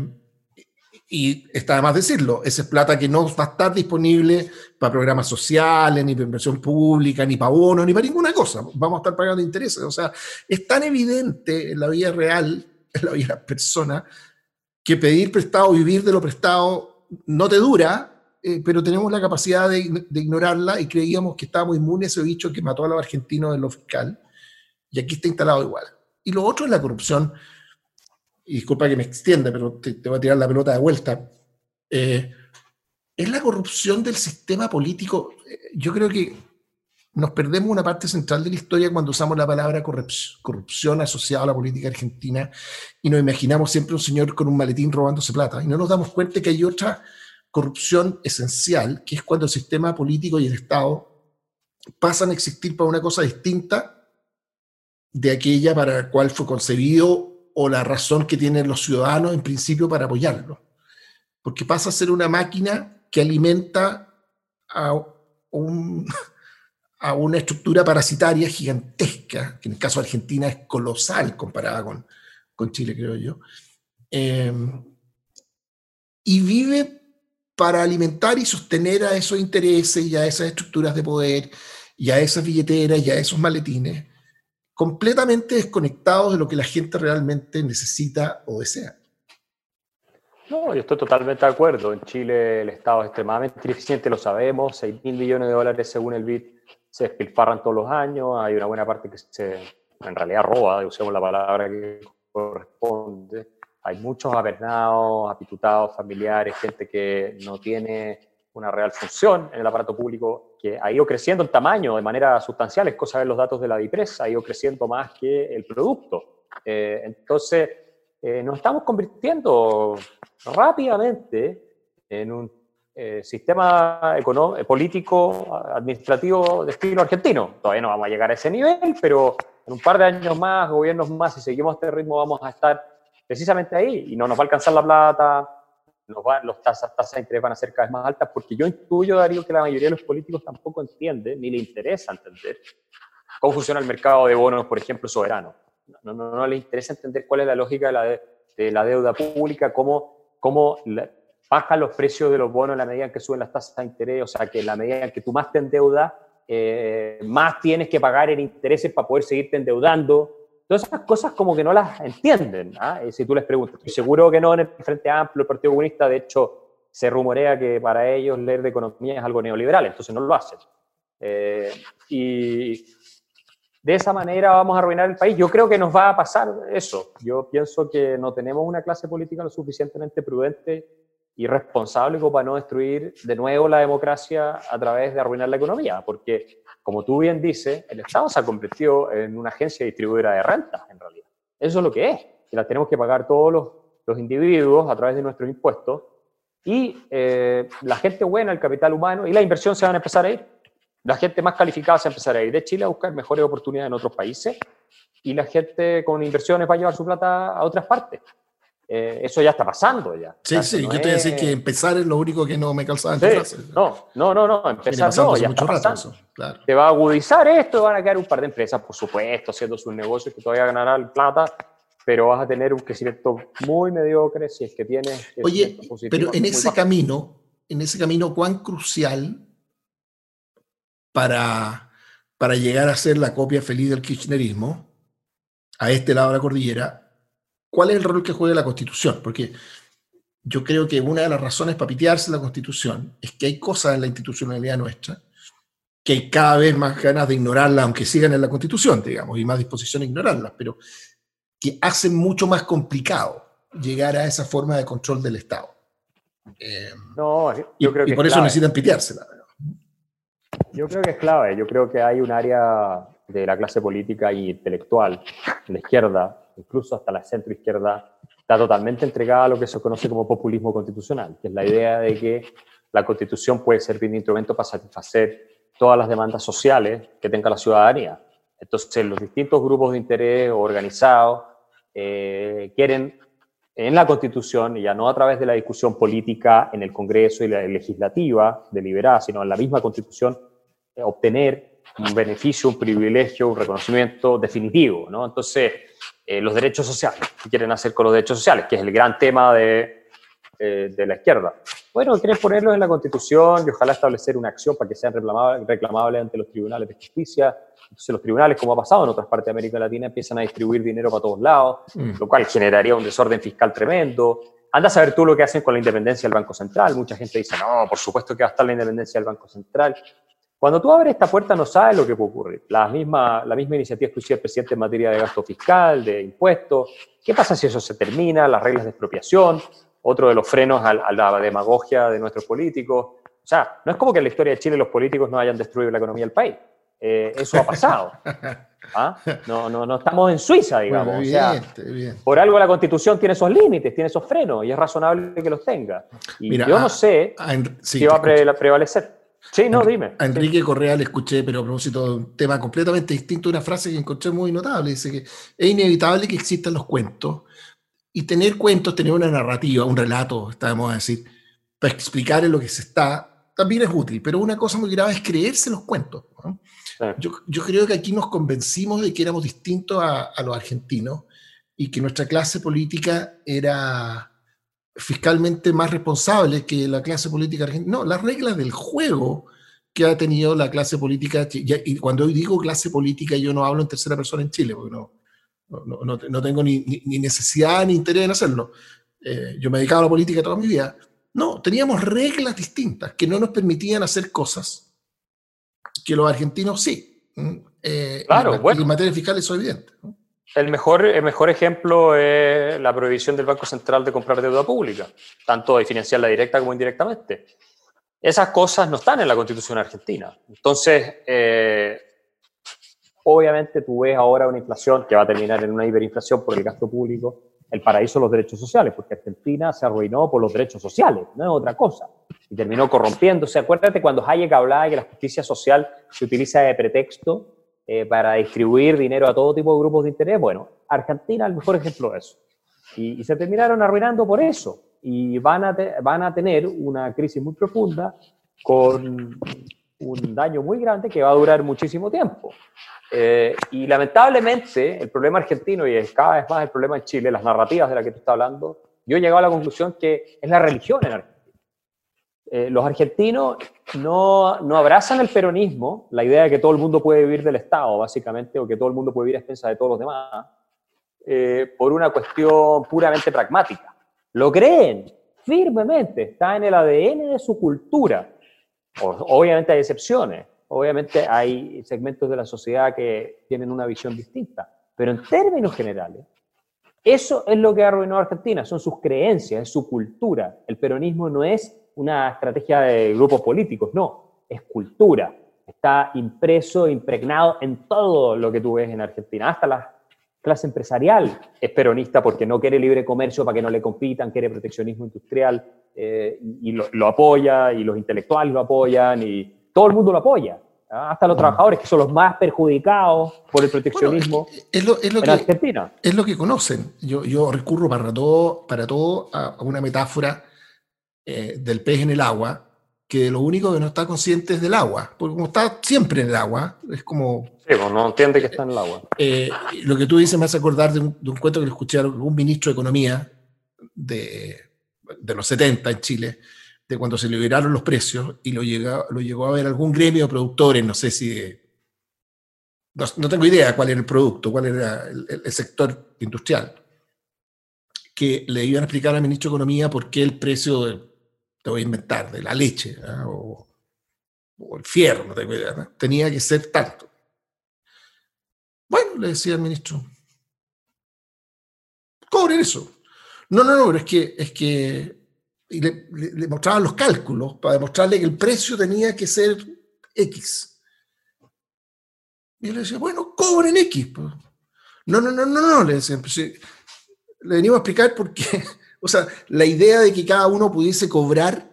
y está de más decirlo, esa es plata que no va a estar disponible para programas sociales, ni para inversión pública, ni para bonos, ni para ninguna cosa. Vamos a estar pagando intereses. O sea, es tan evidente en la vida real, en la vida de las personas, que pedir prestado, vivir de lo prestado, no te dura, eh, pero tenemos la capacidad de, de, ignorarla y creíamos que estábamos inmunes a ese bicho que mató a los argentinos en lo fiscal. Y aquí está instalado igual. Y lo otro es la corrupción y disculpa que me extienda, pero te, voy a tirar la pelota de vuelta, eh, es la corrupción del sistema político. Eh, yo creo que nos perdemos una parte central de la historia cuando usamos la palabra corrupción asociada a la política argentina y nos imaginamos siempre un señor con un maletín robándose plata y no nos damos cuenta que hay otra corrupción esencial, que es cuando el sistema político y el Estado pasan a existir para una cosa distinta de aquella para la cual fue concebido o la razón que tienen los ciudadanos en principio para apoyarlo. Porque pasa a ser una máquina que alimenta a, un, a una estructura parasitaria gigantesca, que en el caso de Argentina es colosal comparada con, con Chile, creo yo. Eh, y vive para alimentar y sostener a esos intereses y a esas estructuras de poder y a esas billeteras y a esos maletines completamente desconectados de lo que la gente realmente necesita o desea. No, yo estoy totalmente de acuerdo. En Chile el Estado es extremadamente ineficiente, lo sabemos. 6 mil millones de dólares según el BID se despilfarran todos los años. Hay una buena parte que se, en realidad roba, usemos la palabra que corresponde. Hay muchos avernados, apitutados, familiares, gente que no tiene una real función en el aparato público que ha ido creciendo en tamaño de manera sustancial, es cosa de los datos de la DIPRES, ha ido creciendo más que el producto. Eh, entonces, eh, nos estamos convirtiendo rápidamente en un eh, sistema político administrativo de estilo argentino. Todavía no vamos a llegar a ese nivel, pero en un par de años más, gobiernos más, si seguimos este ritmo, vamos a estar precisamente ahí y no nos va a alcanzar la plata, los, los tasas, tasas de interés van a ser cada vez más altas, porque yo intuyo, Darío, que la mayoría de los políticos tampoco entienden, ni le interesa entender cómo funciona el mercado de bonos, por ejemplo, soberano. No, no, no les interesa entender cuál es la lógica de la, de, la deuda pública, cómo, cómo bajan los precios de los bonos en la medida en que suben las tasas de interés, o sea, que en la medida en que tú más te endeudas, eh, más tienes que pagar en intereses para poder seguirte endeudando, Todas esas cosas como que no las entienden. ¿ah? si tú les preguntas, estoy seguro que no en el Frente Amplio, el Partido Comunista, de hecho, se rumorea que para ellos leer de economía es algo neoliberal, entonces no lo hacen. Eh, y de esa manera vamos a arruinar el país. Yo creo que nos va a pasar eso. Yo pienso que no tenemos una clase política lo suficientemente prudente y responsable como para no destruir de nuevo la democracia a través de arruinar la economía, porque como tú bien dices, el Estado se ha convertido en una agencia distribuidora de rentas, en realidad. Eso es lo que es, y la tenemos que pagar todos los, los individuos a través de nuestros impuestos, y eh, la gente buena, el capital humano y la inversión se van a empezar a ir. La gente más calificada se va a empezar a ir de Chile a buscar mejores oportunidades en otros países y la gente con inversiones va a llevar su plata a otras partes. Eh, eso ya está pasando ya. Sí, sí, yo te voy a decir que empezar es lo único que no me calzaba en frase. No, no, no, no, empezar no, ya está pasando. claro. Te va a agudizar esto, van a quedar un par de empresas, por supuesto, haciendo sus negocios que todavía ganarán plata, pero vas a tener un crecimiento muy mediocre si es que tienes... Oye, pero en ese camino, en ese camino, ¿cuán crucial para, para llegar a ser la copia feliz del kirchnerismo, a este lado de la cordillera, cuál es el rol que juega la Constitución? Porque yo creo que una de las razones para pitearse la Constitución es que hay cosas en la institucionalidad nuestra que hay cada vez más ganas de ignorarlas, aunque sigan en la Constitución, digamos, y más disposición a ignorarlas, pero que hacen mucho más complicado llegar a esa forma de control del Estado. Eh, no, yo y, creo que y por eso necesitan piteársela. Yo creo que es clave. Yo creo que hay un área de la clase política e intelectual, la izquierda, incluso hasta la centro izquierda, está totalmente entregada a lo que se conoce como populismo constitucional, que es la idea de que la constitución puede servir de instrumento para satisfacer todas las demandas sociales que tenga la ciudadanía. Entonces, los distintos grupos de interés organizados eh, quieren en la Constitución, y ya no a través de la discusión política en el Congreso y la legislativa deliberada, sino en la misma Constitución, eh, obtener un beneficio, un privilegio, un reconocimiento definitivo. ¿no? Entonces, eh, los derechos sociales, ¿qué quieren hacer con los derechos sociales? Que es el gran tema de, de la izquierda. Bueno, quieren ponerlos en la Constitución y ojalá establecer una acción para que sean reclamables ante los tribunales de justicia, entonces los tribunales, como ha pasado en otras partes de América Latina, empiezan a distribuir dinero para todos lados, mm. lo cual generaría un desorden fiscal tremendo. Anda a saber tú lo que hacen con la independencia del Banco Central. Mucha gente dice, no, por supuesto que va a estar la independencia del Banco Central. Cuando tú abres esta puerta no sabes lo que puede ocurrir. La misma, la misma iniciativa que el presidente en materia de gasto fiscal, de impuestos. ¿Qué pasa si eso se termina? Las reglas de expropiación, otro de los frenos a, a la demagogia de nuestros políticos. O sea, no es como que en la historia de Chile los políticos no hayan destruido la economía del país. Eh, eso ha pasado. ¿Ah? No, no, no estamos en Suiza, digamos. Por algo la constitución tiene esos límites, tiene esos frenos y es razonable que los tenga. Y yo no sé si va a prevalecer. Sí, no, dime. A Enrique Correa le escuché, pero a propósito de un tema completamente distinto, una frase que encontré muy notable. Dice que es inevitable que existan los cuentos y tener cuentos, tener una narrativa, un relato, estamos a decir, para explicar en lo que se está, también es útil. Pero una cosa muy grave es creerse los cuentos. ¿no? Yo, creo que aquí nos convencimos de que éramos distintos a, los argentinos y que nuestra clase política era fiscalmente más responsable que la clase política argentina. No, las reglas del juego que ha tenido la clase política, y cuando digo clase política yo no hablo en tercera persona en Chile, porque no, no, tengo ni, necesidad ni interés en hacerlo. Eh, yo me dedicaba a la política toda mi vida. No, teníamos reglas distintas que no nos permitían hacer cosas que los argentinos sí. Eh, claro, y, bueno. en materia fiscal eso es evidente. El mejor, el mejor ejemplo es la prohibición del Banco Central de comprar deuda pública, tanto de financiarla directa como indirectamente. Esas cosas no están en la Constitución argentina. Entonces, eh, obviamente tú ves ahora una inflación que va a terminar en una hiperinflación por el gasto público, el paraíso de los derechos sociales, porque Argentina se arruinó por los derechos sociales, no es otra cosa. Y terminó corrompiéndose. Acuérdate cuando Hayek hablaba de que la justicia social se utiliza de pretexto eh, para distribuir dinero a todo tipo de grupos de interés. Bueno, Argentina es el mejor ejemplo de eso. Y, se terminaron arruinando por eso. Y van a, van a tener una crisis muy profunda con un daño muy grande que va a durar muchísimo tiempo. Eh, y lamentablemente, el problema argentino, y es cada vez más el problema en Chile, las narrativas de las que tú estás hablando, yo he llegado a la conclusión que es la religión en Argentina. Eh, los argentinos no, no, abrazan el peronismo, la idea de que todo el mundo puede vivir del Estado, básicamente, o que todo el mundo puede vivir a expensas de todos los demás, eh, por una cuestión puramente pragmática. Lo creen firmemente, está en el ADN de su cultura. obviamente hay excepciones, obviamente hay segmentos de la sociedad que tienen una visión distinta, pero en términos generales, eso es lo que ha arruinado a Argentina, son sus creencias, es su cultura. El peronismo no es una estrategia de grupos políticos, no, es cultura. Está impreso, impregnado en todo lo que tú ves en Argentina, hasta la clase empresarial es peronista porque no quiere libre comercio para que no le compitan, quiere proteccionismo industrial eh, y lo, lo, apoya, y los intelectuales lo apoyan, y todo el mundo lo apoya. ¿ah? Hasta los trabajadores, que son los más perjudicados por el proteccionismo es lo, es lo en que, Argentina. Es lo que conocen. Yo, yo recurro para todo, para todo a una metáfora eh, del pez en el agua, que lo único que no está consciente es del agua, porque como está siempre en el agua, es como... Sí, pues no entiende que está en el agua. Eh, lo que tú dices me hace acordar de un, de un cuento que le escuché a un ministro de Economía de, de, los 70 en Chile, de cuando se liberaron los precios y lo, llega, lo llegó a ver algún gremio de productores, no sé si... no, no, tengo idea cuál era el producto, cuál era el, el sector industrial, que le iban a explicar al ministro de Economía por qué el precio... De, te voy a inventar, de la leche ¿eh? o, el fierro, no tengo idea, ¿no? tenía que ser tanto. Bueno, le decía el ministro, cobren eso. No, no, no, pero es que, es que y le, mostraban los cálculos para demostrarle que el precio tenía que ser X. Y le decía, bueno, cobren X. Pues. No, no, no, no, no, le decía, pues, le venimos a explicar por qué o sea, la idea de que cada uno pudiese cobrar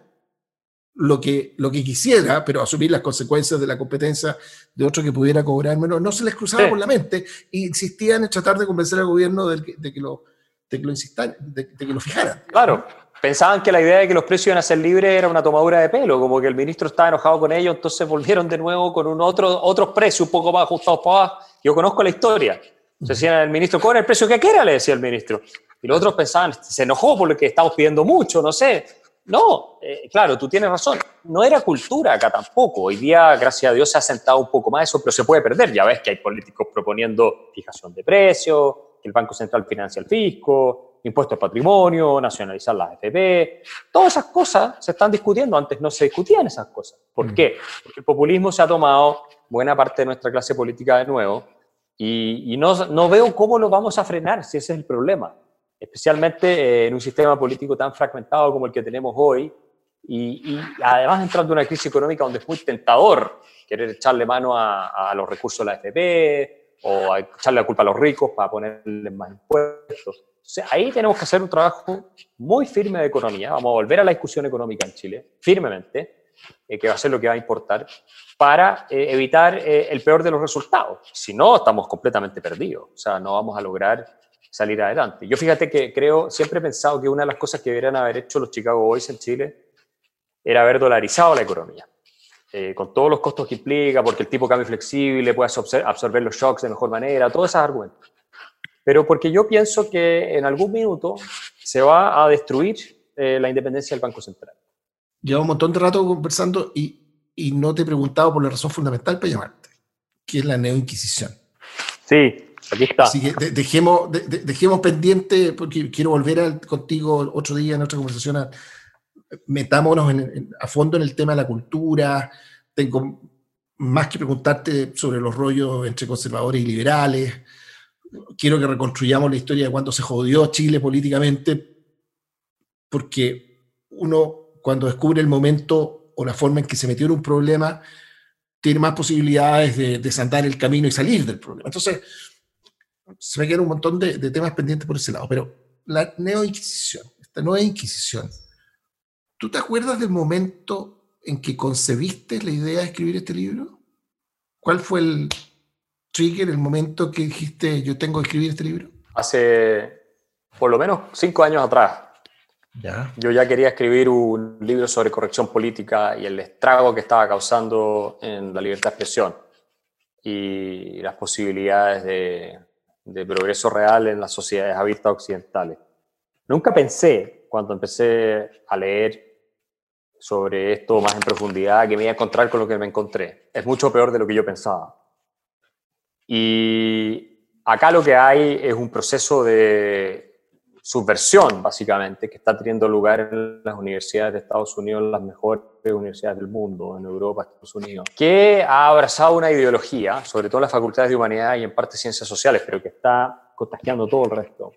lo que, lo que quisiera, pero asumir las consecuencias de la competencia de otro que pudiera cobrar menos, no se les cruzaba sí. por la mente e insistían en tratar de convencer al gobierno de, de que, lo, de que lo insistan, de, de, que lo fijaran. Claro, pensaban que la idea de que los precios iban a ser libres era una tomadura de pelo, como que el ministro estaba enojado con ellos, entonces volvieron de nuevo con un otro, otros precios un poco más ajustados para abajo. Yo conozco la historia. Se decía el ministro, cobra el precio que quiera, le decía el ministro. Y los otros pensaban, se enojó por lo que estamos pidiendo mucho, no sé. No, eh, claro, tú tienes razón. No era cultura acá tampoco. Hoy día, gracias a Dios, se ha sentado un poco más eso, pero se puede perder. Ya ves que hay políticos proponiendo fijación de precios, que el Banco Central financia el fisco, impuestos al patrimonio, nacionalizar las FP. Todas esas cosas se están discutiendo. Antes no se discutían esas cosas. ¿Por mm. qué? Porque el populismo se ha tomado buena parte de nuestra clase política de nuevo y, y no, no veo cómo lo vamos a frenar si ese es el problema especialmente eh, en un sistema político tan fragmentado como el que tenemos hoy, y, y, además entrando en una crisis económica donde es muy tentador querer echarle mano a, a los recursos de la FP o a echarle la culpa a los ricos para ponerles más impuestos. Ahí tenemos que hacer un trabajo muy firme de economía. Vamos a volver a la discusión económica en Chile, firmemente, eh, que va a ser lo que va a importar, para eh, evitar eh, el peor de los resultados. Si no, estamos completamente perdidos. O sea, no vamos a lograr salir adelante. Yo fíjate que creo, siempre he pensado que una de las cosas que deberían haber hecho los Chicago Boys en Chile era haber dolarizado la economía, eh, con todos los costos que implica, porque el tipo cambio flexible puede absorber los shocks de mejor manera, todos esos argumentos. Pero porque yo pienso que en algún minuto se va a destruir eh, la independencia del Banco Central. Llevo un montón de rato conversando y, y no te he preguntado por la razón fundamental para llamarte, que es la neoinquisición. Sí, Aquí está. Así que de, dejemos, de, dejemos pendiente, porque quiero volver a, contigo otro día en nuestra conversación. A, metámonos en, en, a fondo en el tema de la cultura. Tengo más que preguntarte sobre los rollos entre conservadores y liberales. Quiero que reconstruyamos la historia de cuando se jodió Chile políticamente, porque uno, cuando descubre el momento o la forma en que se metió en un problema, tiene más posibilidades de desandar el camino y salir del problema. Entonces, se me quedan un montón de, de, temas pendientes por ese lado, pero la neoinquisición, esta nueva inquisición, ¿tú te acuerdas del momento en que concebiste la idea de escribir este libro? ¿Cuál fue el trigger, el momento que dijiste yo tengo que escribir este libro? Hace por lo menos cinco años atrás. Ya. Yo ya quería escribir un libro sobre corrección política y el estrago que estaba causando en la libertad de expresión y las posibilidades de, de progreso real en las sociedades abiertas occidentales. Nunca pensé, cuando empecé a leer sobre esto más en profundidad, que me iba a encontrar con lo que me encontré. Es mucho peor de lo que yo pensaba. Y acá lo que hay es un proceso de subversión, básicamente, que está teniendo lugar en las universidades de Estados Unidos, las mejores universidades del mundo, en Europa, Estados Unidos, que ha abrazado una ideología, sobre todo en las facultades de humanidad y en parte ciencias sociales, pero que está contagiando todo el resto,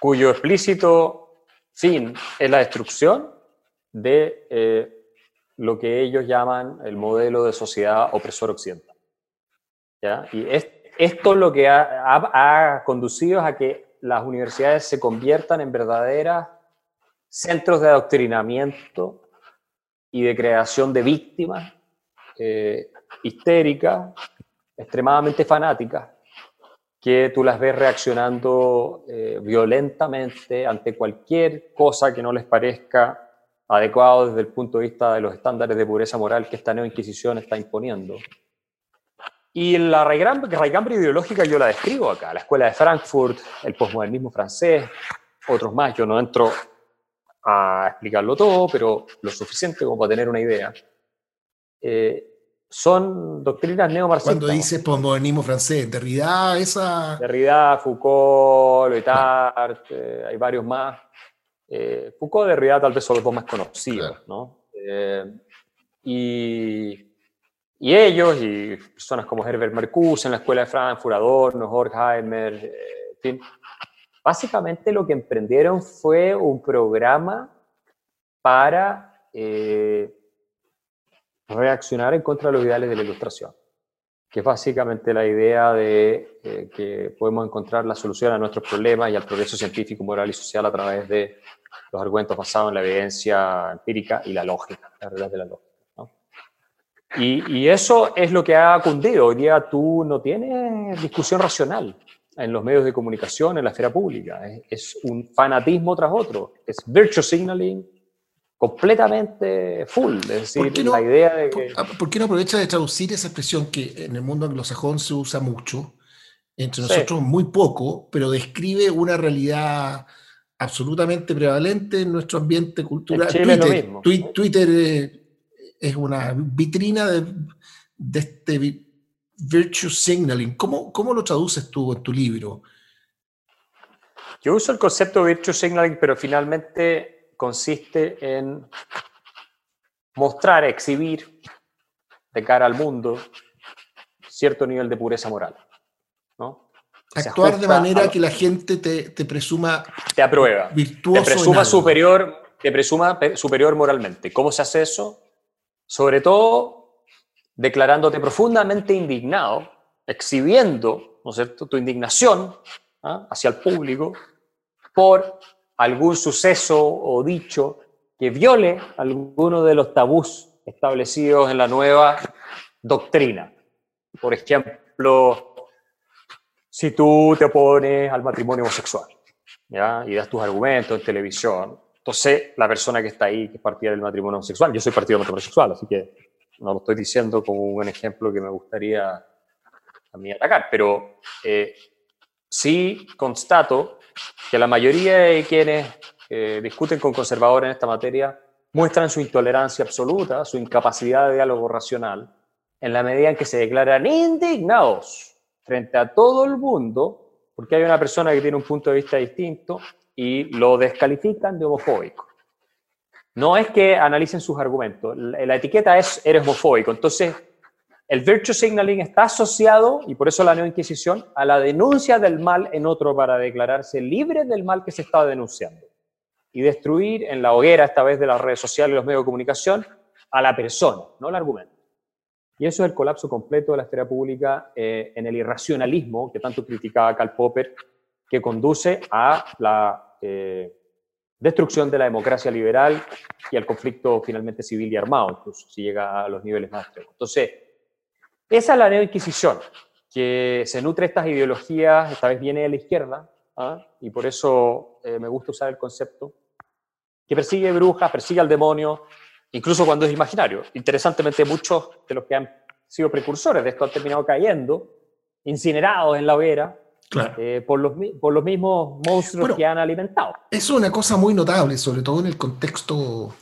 cuyo explícito fin es la destrucción de eh, lo que ellos llaman el modelo de sociedad opresor occidental. ¿Ya? Y esto lo que ha, conducido a que las universidades se conviertan en verdaderas centros de adoctrinamiento y de creación de víctimas eh, histéricas, extremadamente fanáticas, que tú las ves reaccionando eh, violentamente ante cualquier cosa que no les parezca adecuado desde el punto de vista de los estándares de pureza moral que esta Inquisición está imponiendo. Y la raigambre ideológica yo la describo acá, la escuela de Frankfurt, el posmodernismo francés, otros más, yo no entro a explicarlo todo, pero lo suficiente como para tener una idea. Eh, son doctrinas neomarxistas. Cuando dices posmodernismo francés, Derrida, esa... Derrida, Foucault, Loitard, eh, hay varios más. Eh, Foucault, Derrida tal vez son los dos más conocidos, ¿no? y y ellos, y personas como Herbert Marcuse en la Escuela de Frankfurt, Adorno, Horkheimer, eh, básicamente lo que emprendieron fue un programa para eh, reaccionar en contra de los ideales de la ilustración, que es básicamente la idea de eh, que podemos encontrar la solución a nuestros problemas y al progreso científico, moral y social a través de los argumentos basados en la evidencia empírica y la lógica, la realidad de la lógica. Y, eso es lo que ha cundido. Hoy día tú no tienes discusión racional en los medios de comunicación, en la esfera pública. Es, un fanatismo tras otro. Es virtue signaling completamente full. Es decir, la idea de que... Ah, ¿Por, qué no aprovecha de traducir esa expresión que en el mundo anglosajón se usa mucho, entre nosotros muy poco, pero describe una realidad absolutamente prevalente en nuestro ambiente cultural. Twitter, Twitter eh, es una vitrina de, este virtue signaling. ¿Cómo, ¿Cómo, lo traduces tú en tu libro? Yo uso el concepto de virtue signaling, pero finalmente consiste en mostrar, exhibir de cara al mundo cierto nivel de pureza moral. ¿no? Actuar de manera que la gente te, te, presuma te aprueba, virtuoso te presuma superior, te presuma superior moralmente. ¿Cómo se hace eso? Sobre todo declarándote profundamente indignado, exhibiendo, ¿no es cierto?, tu indignación ¿ah? hacia el público por algún suceso o dicho que viole alguno de los tabús establecidos en la nueva doctrina. Por ejemplo, si tú te opones al matrimonio homosexual ¿ya? y das tus argumentos en televisión, entonces, la persona que está ahí, que es partida del matrimonio homosexual, yo soy partido del matrimonio homosexual, así que no lo estoy diciendo como un ejemplo que me gustaría a mí atacar, pero eh, sí constato que la mayoría de quienes eh, discuten con conservadores en esta materia muestran su intolerancia absoluta, su incapacidad de diálogo racional, en la medida en que se declaran indignados frente a todo el mundo porque hay una persona que tiene un punto de vista distinto y lo descalifican de homofóbico. No es que analicen sus argumentos, la, etiqueta es eres homofóbico. Entonces, el virtue signaling está asociado, y por eso la neoinquisición, a la denuncia del mal en otro para declararse libre del mal que se está denunciando. Y destruir en la hoguera, esta vez de las redes sociales y los medios de comunicación, a la persona, no el argumento. Y eso es el colapso completo de la esfera pública eh, en el irracionalismo que tanto criticaba Karl Popper que conduce a la eh, destrucción de la democracia liberal y al conflicto finalmente civil y armado, incluso si llega a los niveles más extremos. Entonces, esa es la neoinquisición, que se nutre estas ideologías, esta vez viene de la izquierda, ¿ah? y por eso eh, me gusta usar el concepto, que persigue brujas, persigue al demonio, incluso cuando es imaginario. Interesantemente, muchos de los que han sido precursores de esto han terminado cayendo, incinerados en la hoguera, eh, por, los, por los mismos monstruos que han alimentado. Es una cosa muy notable, sobre todo en el contexto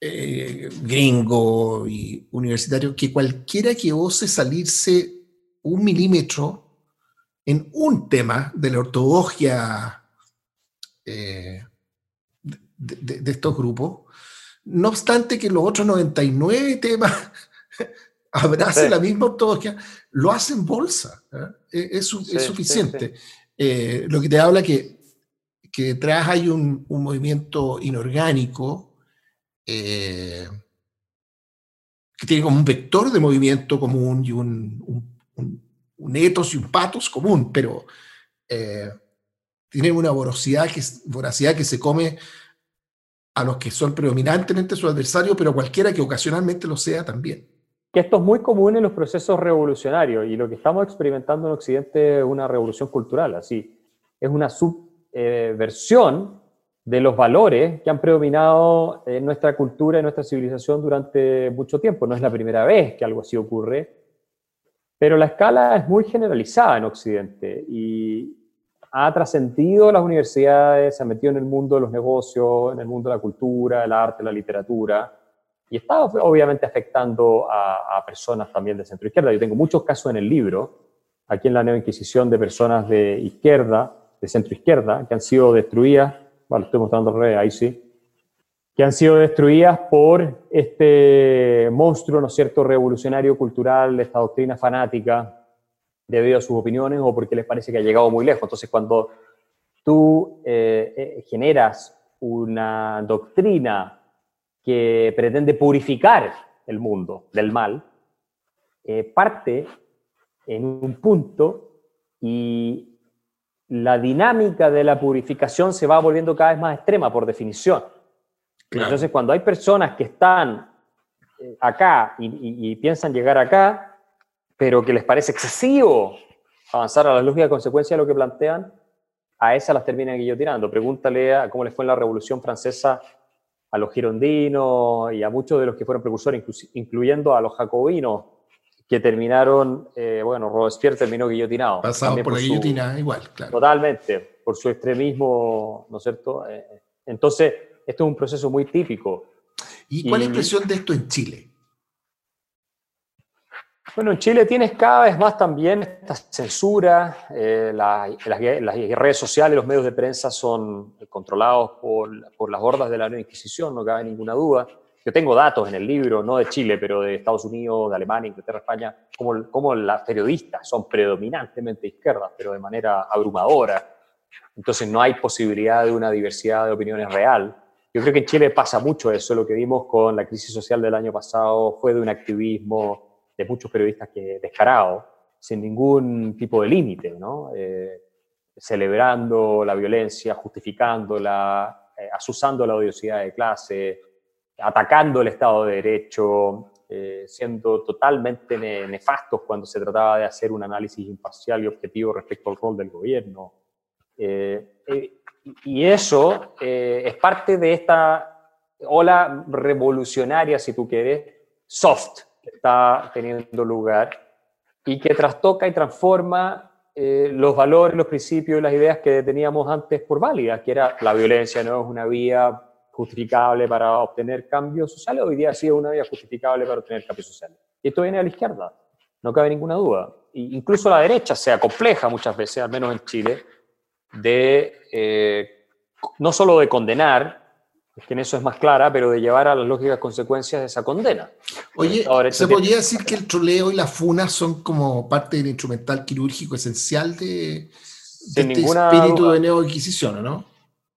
eh, gringo y universitario, que cualquiera que ose salirse un milímetro en un tema de la ortodoxia eh, de, estos grupos, no obstante que los otros 99 temas abracen la misma ortodoxia, lo hacen bolsa. ¿eh? Es, suficiente. Eh, lo que te habla que, que detrás hay un, movimiento inorgánico que tiene como un vector de movimiento común y un, un etos y un patos común, pero eh, tienen una voracidad que, voracidad que se come a los que son predominantemente su adversario, pero cualquiera que ocasionalmente lo sea también. Que esto es muy común en los procesos revolucionarios y lo que estamos experimentando en Occidente es una revolución cultural, así. Es una subversión eh, de los valores que han predominado en nuestra cultura y nuestra civilización durante mucho tiempo. No es la primera vez que algo así ocurre pero la escala es muy generalizada en Occidente y ha trascendido las universidades, se ha metido en el mundo de los negocios, en el mundo de la cultura, el arte, la literatura, y está obviamente afectando a, personas también de centro izquierda. Yo tengo muchos casos en el libro, aquí en la Inquisición, de personas de izquierda, de centro izquierda, que han sido destruidas, bueno, estoy mostrando al ahí sí, que han sido destruidas por este monstruo, ¿no es cierto?, revolucionario cultural, esta doctrina fanática, debido a sus opiniones o porque les parece que ha llegado muy lejos. Entonces, cuando tú eh, eh, generas una doctrina que pretende purificar el mundo del mal, eh, parte en un punto y la dinámica de la purificación se va volviendo cada vez más extrema por definición. Entonces, cuando hay personas que están eh, acá y, piensan llegar acá, pero que les parece excesivo avanzar a la lógica de consecuencia de lo que plantean, a esas las terminan guillotinando. Pregúntale a cómo les fue en la Revolución Francesa a los girondinos y a muchos de los que fueron precursores, incluyendo a los jacobinos, que terminaron, eh, bueno, Robespierre terminó guillotinado. Pasado por, la guillotina, igual, claro. Totalmente, por su extremismo, ¿no es cierto? Eh, entonces, esto es un proceso muy típico. ¿Y cuál es la impresión de esto en Chile? Bueno, en Chile tienes cada vez más también esta censura, eh, las, redes sociales, los medios de prensa son controlados por, las hordas de la nueva Inquisición, no cabe ninguna duda. Yo tengo datos en el libro, no de Chile, pero de Estados Unidos, de Alemania, Inglaterra, España, como, como las periodistas son predominantemente izquierdas, pero de manera abrumadora. Entonces no hay posibilidad de una diversidad de opiniones real. Yo creo que en Chile pasa mucho eso. Lo que vimos con la crisis social del año pasado fue de un activismo de muchos periodistas que descarado, sin ningún tipo de límite. Eh, celebrando la violencia, justificándola, eh, asusando la odiosidad de clase, atacando el Estado de Derecho, eh, siendo totalmente nefastos cuando se trataba de hacer un análisis imparcial y objetivo respecto al rol del gobierno. Y eso eh, es parte de esta ola revolucionaria, si tú quieres, soft, que está teniendo lugar y que trastoca y transforma eh, los valores, los principios y las ideas que teníamos antes por válidas, que era la violencia no es una vía justificable para obtener cambios sociales, hoy día sí es una vía justificable para obtener cambios sociales. Y esto viene de la izquierda, no cabe ninguna duda. E incluso la derecha sea compleja muchas veces, al menos en Chile, de eh, no solo de condenar, es que en eso es más clara, pero de llevar a las lógicas consecuencias de esa condena. Oye, ¿se podría decir que el troleo y la funa son como parte del instrumental quirúrgico esencial de, este espíritu de neo-inquisición, no?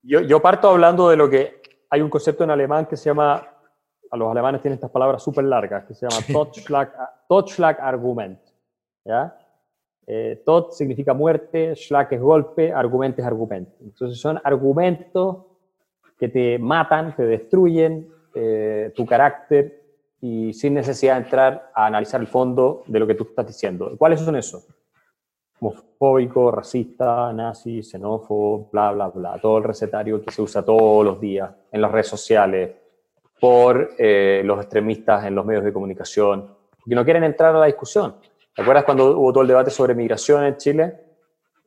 Yo, yo parto hablando de lo que hay un concepto en alemán que se llama, a los alemanes tienen estas palabras súper largas, que se llama Totschlag, Argument. ¿ya? Eh, tot significa muerte, schlag es golpe, argumento es argumento. Entonces son argumentos que te matan, te destruyen eh, tu carácter y sin necesidad de entrar a analizar el fondo de lo que tú estás diciendo. ¿Cuáles son esos? Homofóbico, racista, nazi, xenófobo, bla, bla, bla. Todo el recetario que se usa todos los días en las redes sociales por eh, los extremistas en los medios de comunicación, que no quieren entrar a la discusión. ¿Te acuerdas cuando hubo todo el debate sobre migración en Chile?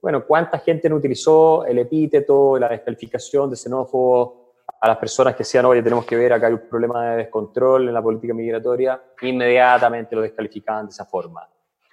Bueno, ¿cuánta gente no utilizó el epíteto, la descalificación de xenófobo a las personas que decían, oye, tenemos que ver, acá hay un problema de descontrol en la política migratoria? Inmediatamente lo descalificaban de esa forma.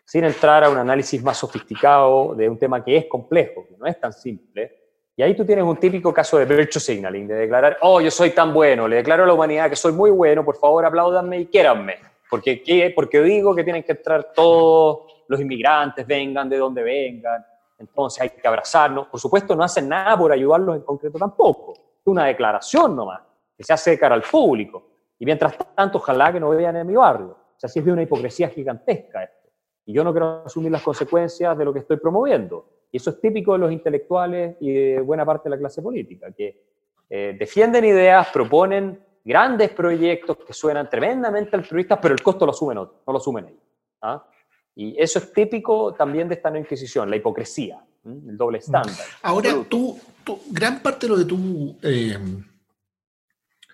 sin entrar a un análisis más sofisticado de un tema que es complejo, que no es tan simple. Y ahí tú tienes un típico caso de virtue signaling, de declarar, oh, yo soy tan bueno, le declaro a la humanidad que soy muy bueno, por favor apláudanme y quiéranme. Porque, ¿qué? porque digo que tienen que entrar todos los inmigrantes, vengan de donde vengan, entonces hay que abrazarnos. Por supuesto, no hacen nada por ayudarlos en concreto tampoco. Una declaración nomás, que se hace de cara al público. Y mientras tanto, ojalá que no vean en mi barrio. O sea, sí es de una hipocresía gigantesca esto. Y yo no quiero asumir las consecuencias de lo que estoy promoviendo. Y eso es típico de los intelectuales y de buena parte de la clase política, que eh, defienden ideas, proponen grandes proyectos que suenan tremendamente altruistas, pero el costo lo asumen no lo asumen ellos. ¿ah? Y eso es típico también de esta no inquisición, la hipocresía, el doble estándar. Ahora, tú, gran parte de lo que tú eh,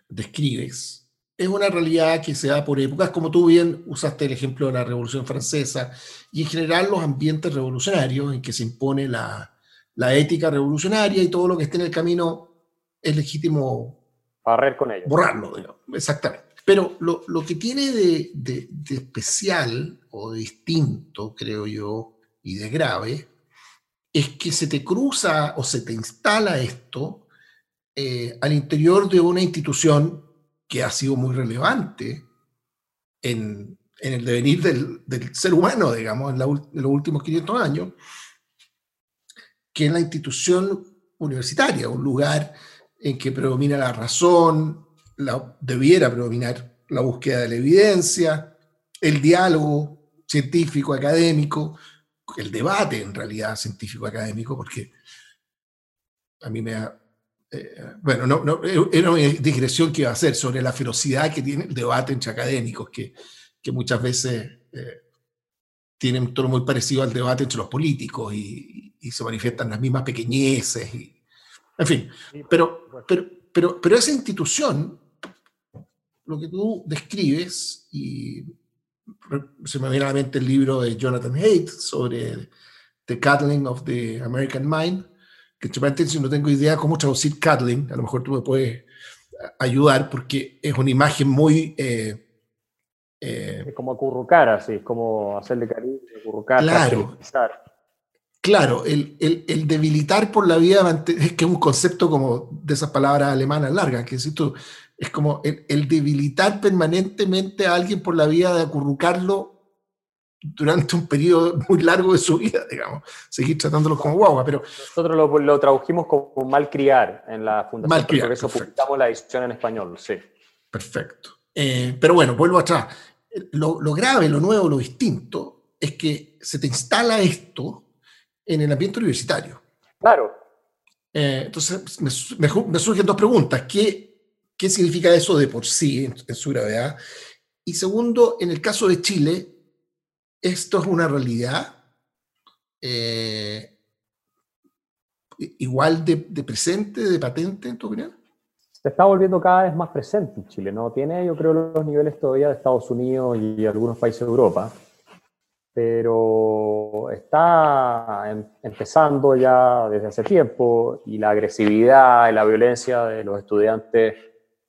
describes es una realidad que se da por épocas, como tú bien usaste el ejemplo de la Revolución Francesa, y en general los ambientes revolucionarios en que se impone la, la ética revolucionaria y todo lo que esté en el camino es legítimo barrer con ello. Borrarlo, digamos. exactamente. Pero lo, lo que tiene de, de, de, especial o de distinto, creo yo, y de grave, es que se te cruza o se te instala esto eh, al interior de una institución que ha sido muy relevante en, el devenir del, ser humano, digamos, en, en, los últimos 500 años, que es la institución universitaria, un lugar en que predomina la razón, la, debiera predominar la búsqueda de la evidencia, el diálogo científico, académico, el debate en realidad científico académico, porque a mí me ha, eh, bueno, no, no, era una digresión que iba a hacer sobre la ferocidad que tiene el debate entre académicos, que, que muchas veces eh, tienen un tono muy parecido al debate entre los políticos y, y se manifiestan las mismas pequeñeces. Y, en fin, pero, pero, pero, pero esa institución, lo que tú describes, y se me viene a la mente el libro de Jonathan Haidt sobre The Cuddling of the American Mind, que entre no tengo idea cómo traducir cuddling, a lo mejor tú me puedes ayudar porque es una imagen muy... Eh, eh, es como acurrucar, así, es como hacerle cariño, acurrucar, claro, claro el, el, el, debilitar por la vida, es que es un concepto como de esas palabras alemanas largas, que si tú, es como el, el debilitar permanentemente a alguien por la vía de acurrucarlo durante un periodo muy largo de su vida, digamos, seguir tratándolo como guagua, pero... Nosotros lo, lo tradujimos como malcriar en la fundación, malcriar, por eso publicamos la edición en español, sí. Perfecto. Eh, pero bueno, vuelvo atrás. Lo, lo, grave, lo nuevo, lo distinto, es que se te instala esto en el ambiente universitario. Claro. Eh, entonces, me, me, me, surgen dos preguntas. ¿Qué, ¿Qué significa eso de por sí en, en su gravedad? Y segundo, en el caso de Chile, esto es una realidad eh, igual de, de, presente, de patente, en tu opinión? Se está volviendo cada vez más presente en Chile, ¿no? Tiene, yo creo, los niveles todavía de Estados Unidos y algunos países de Europa, pero está em, empezando ya desde hace tiempo y la agresividad y la violencia de los estudiantes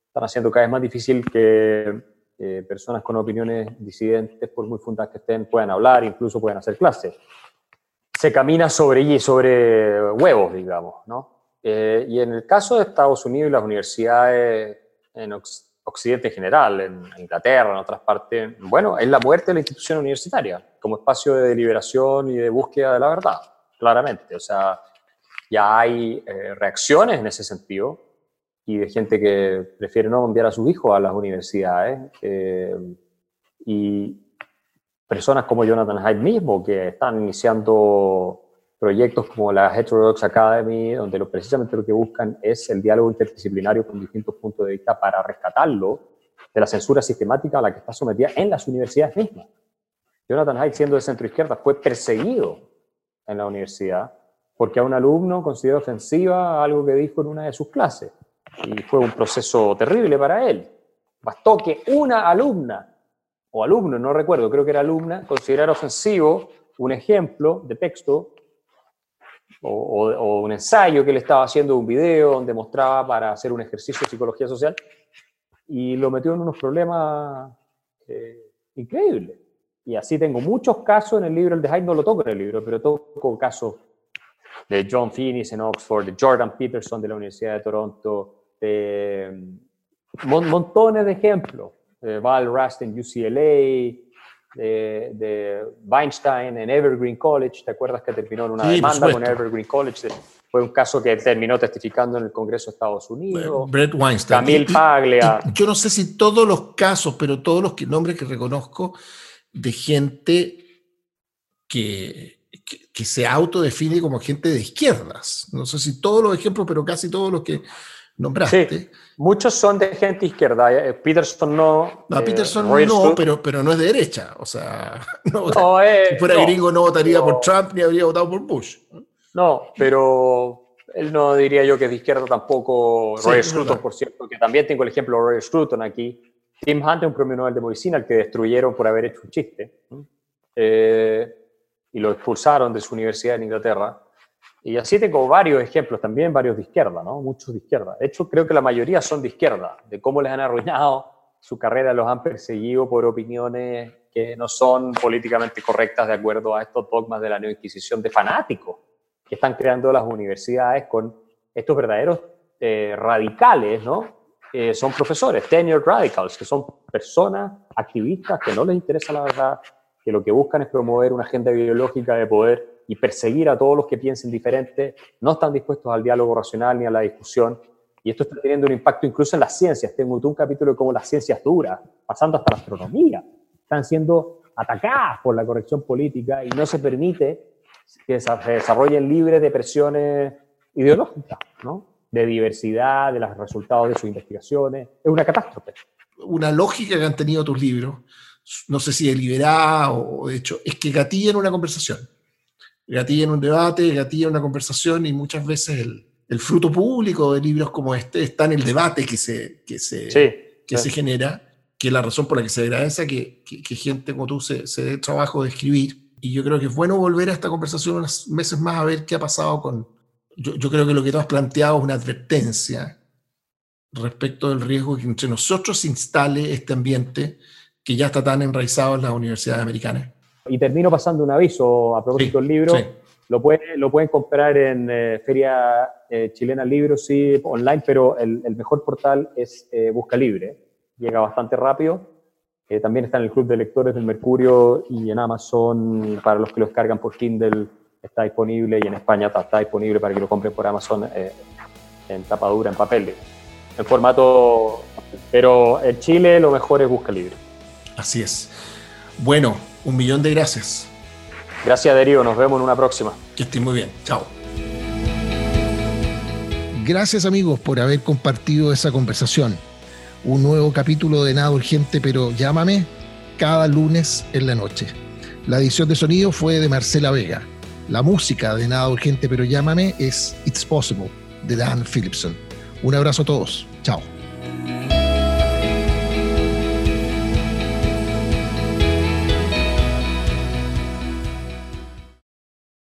están haciendo cada vez más difícil que eh, personas con opiniones disidentes, por muy fundadas que estén, puedan hablar, incluso puedan hacer clases. Se camina sobre, sobre huevos, digamos, ¿no? Eh, y en el caso de Estados Unidos y las universidades en Occidente en general, en Inglaterra, en otras partes, bueno, es la muerte de la institución universitaria como espacio de deliberación y de búsqueda de la verdad, claramente. O sea, ya hay eh, reacciones en ese sentido, y de gente que prefiere no enviar a sus hijos a las universidades. Eh, y personas como Jonathan Haidt mismo, que están iniciando proyectos como la Heterodox Academy, donde lo, precisamente lo que buscan es el diálogo interdisciplinario con distintos puntos de vista para rescatarlo de la censura sistemática a la que está sometida en las universidades mismas. Jonathan Haidt, siendo de centro izquierda, fue perseguido en la universidad porque a un alumno consideró ofensiva algo que dijo en una de sus clases y fue un proceso terrible para él. Bastó que una alumna, o alumno, no recuerdo, creo que era alumna, considerara ofensivo un ejemplo de texto o, o, o, un ensayo que le estaba haciendo, un video donde mostraba para hacer un ejercicio de psicología social, y lo metió en unos problemas eh, increíbles. Y así tengo muchos casos en el libro, el de Hyde no lo toco en el libro, pero toco casos de John Finnis en Oxford, de Jordan Peterson de la Universidad de Toronto, de mm, montones de ejemplos, de Val Rust en UCLA, de, Weinstein en Evergreen College, ¿te acuerdas que terminó en una demanda con Evergreen College? Fue un caso que terminó testificando en el Congreso de Estados Unidos. Brett Weinstein. Camille Paglia. yo no sé si todos los casos, pero todos los nombres que reconozco de gente que, que, se autodefine como gente de izquierdas. No sé si todos los ejemplos, pero casi todos los que nombraste. Sí, muchos son de gente izquierda. Eh, Peterson no. No, Peterson no, pero, pero no es de derecha. O sea, si fuera gringo no votaría por Trump ni habría votado por Bush. No, pero él no diría yo que es de izquierda tampoco. Roy Scruton, por cierto, que también tengo el ejemplo de Roy Scruton aquí. Tim Hunt es un premio Nobel de Medicina al que destruyeron por haber hecho un chiste. Eh, y lo expulsaron de su universidad en Inglaterra. Y así tengo varios ejemplos, también varios de izquierda, ¿no? Muchos de izquierda. De hecho, creo que la mayoría son de izquierda, de cómo les han arruinado su carrera, los han perseguido por opiniones que no son políticamente correctas de acuerdo a estos dogmas de la neoinquisición de fanáticos que están creando las universidades con estos verdaderos eh, radicales, ¿no? Eh, son profesores, tenured radicals, que son personas activistas que no les interesa la verdad, que lo que buscan es promover una agenda ideológica de poder y perseguir a todos los que piensen diferente, no están dispuestos al diálogo racional ni a la discusión. Y esto está teniendo un impacto incluso en las ciencias. Tengo un capítulo de cómo las ciencias duras, pasando hasta la astronomía, están siendo atacadas por la corrección política y no se permite que se desarrollen libres de presiones ideológicas, ¿no? de diversidad, de los resultados de sus investigaciones. Es una catástrofe. Una lógica que han tenido tus libros no sé si deliberada o de hecho, es que gatillan una conversación. Gatillan un debate, gatillan una conversación y muchas veces el, el, fruto público de libros como este está en el debate que se, que se, que se genera, que es la razón por la que se agradece que, que, gente como tú se, se dé trabajo de escribir. Y yo creo que es bueno volver a esta conversación unos meses más a ver qué ha pasado con... Yo, yo creo que lo que tú has planteado es una advertencia respecto del riesgo que entre nosotros se instale este ambiente que ya está tan enraizado en las universidades americanas. Y termino pasando un aviso a propósito del libro. Lo, pueden, lo pueden comprar en eh, Feria eh, Chilena Libros, sí, online, pero el, mejor portal es eh, Busca Libre. Llega bastante rápido. también está en el Club de Lectores del Mercurio y en Amazon para los que lo descargan por Kindle. Está disponible y en España está, está disponible para que lo compren por Amazon en tapadura, en papel, en formato. Pero en Chile lo mejor es Busca Libre. Así es. Bueno, un millón de gracias. Gracias, Darío. Nos vemos en una próxima. Que estén muy bien. Chao. Gracias amigos por haber compartido esa conversación. Un nuevo capítulo de Nada Urgente, pero llámame cada lunes en la noche. La edición de sonido fue de Marcela Vega. La música de Nada Urgente, pero llámame es It's Possible de Dan Philipson. Un abrazo a todos. Chao.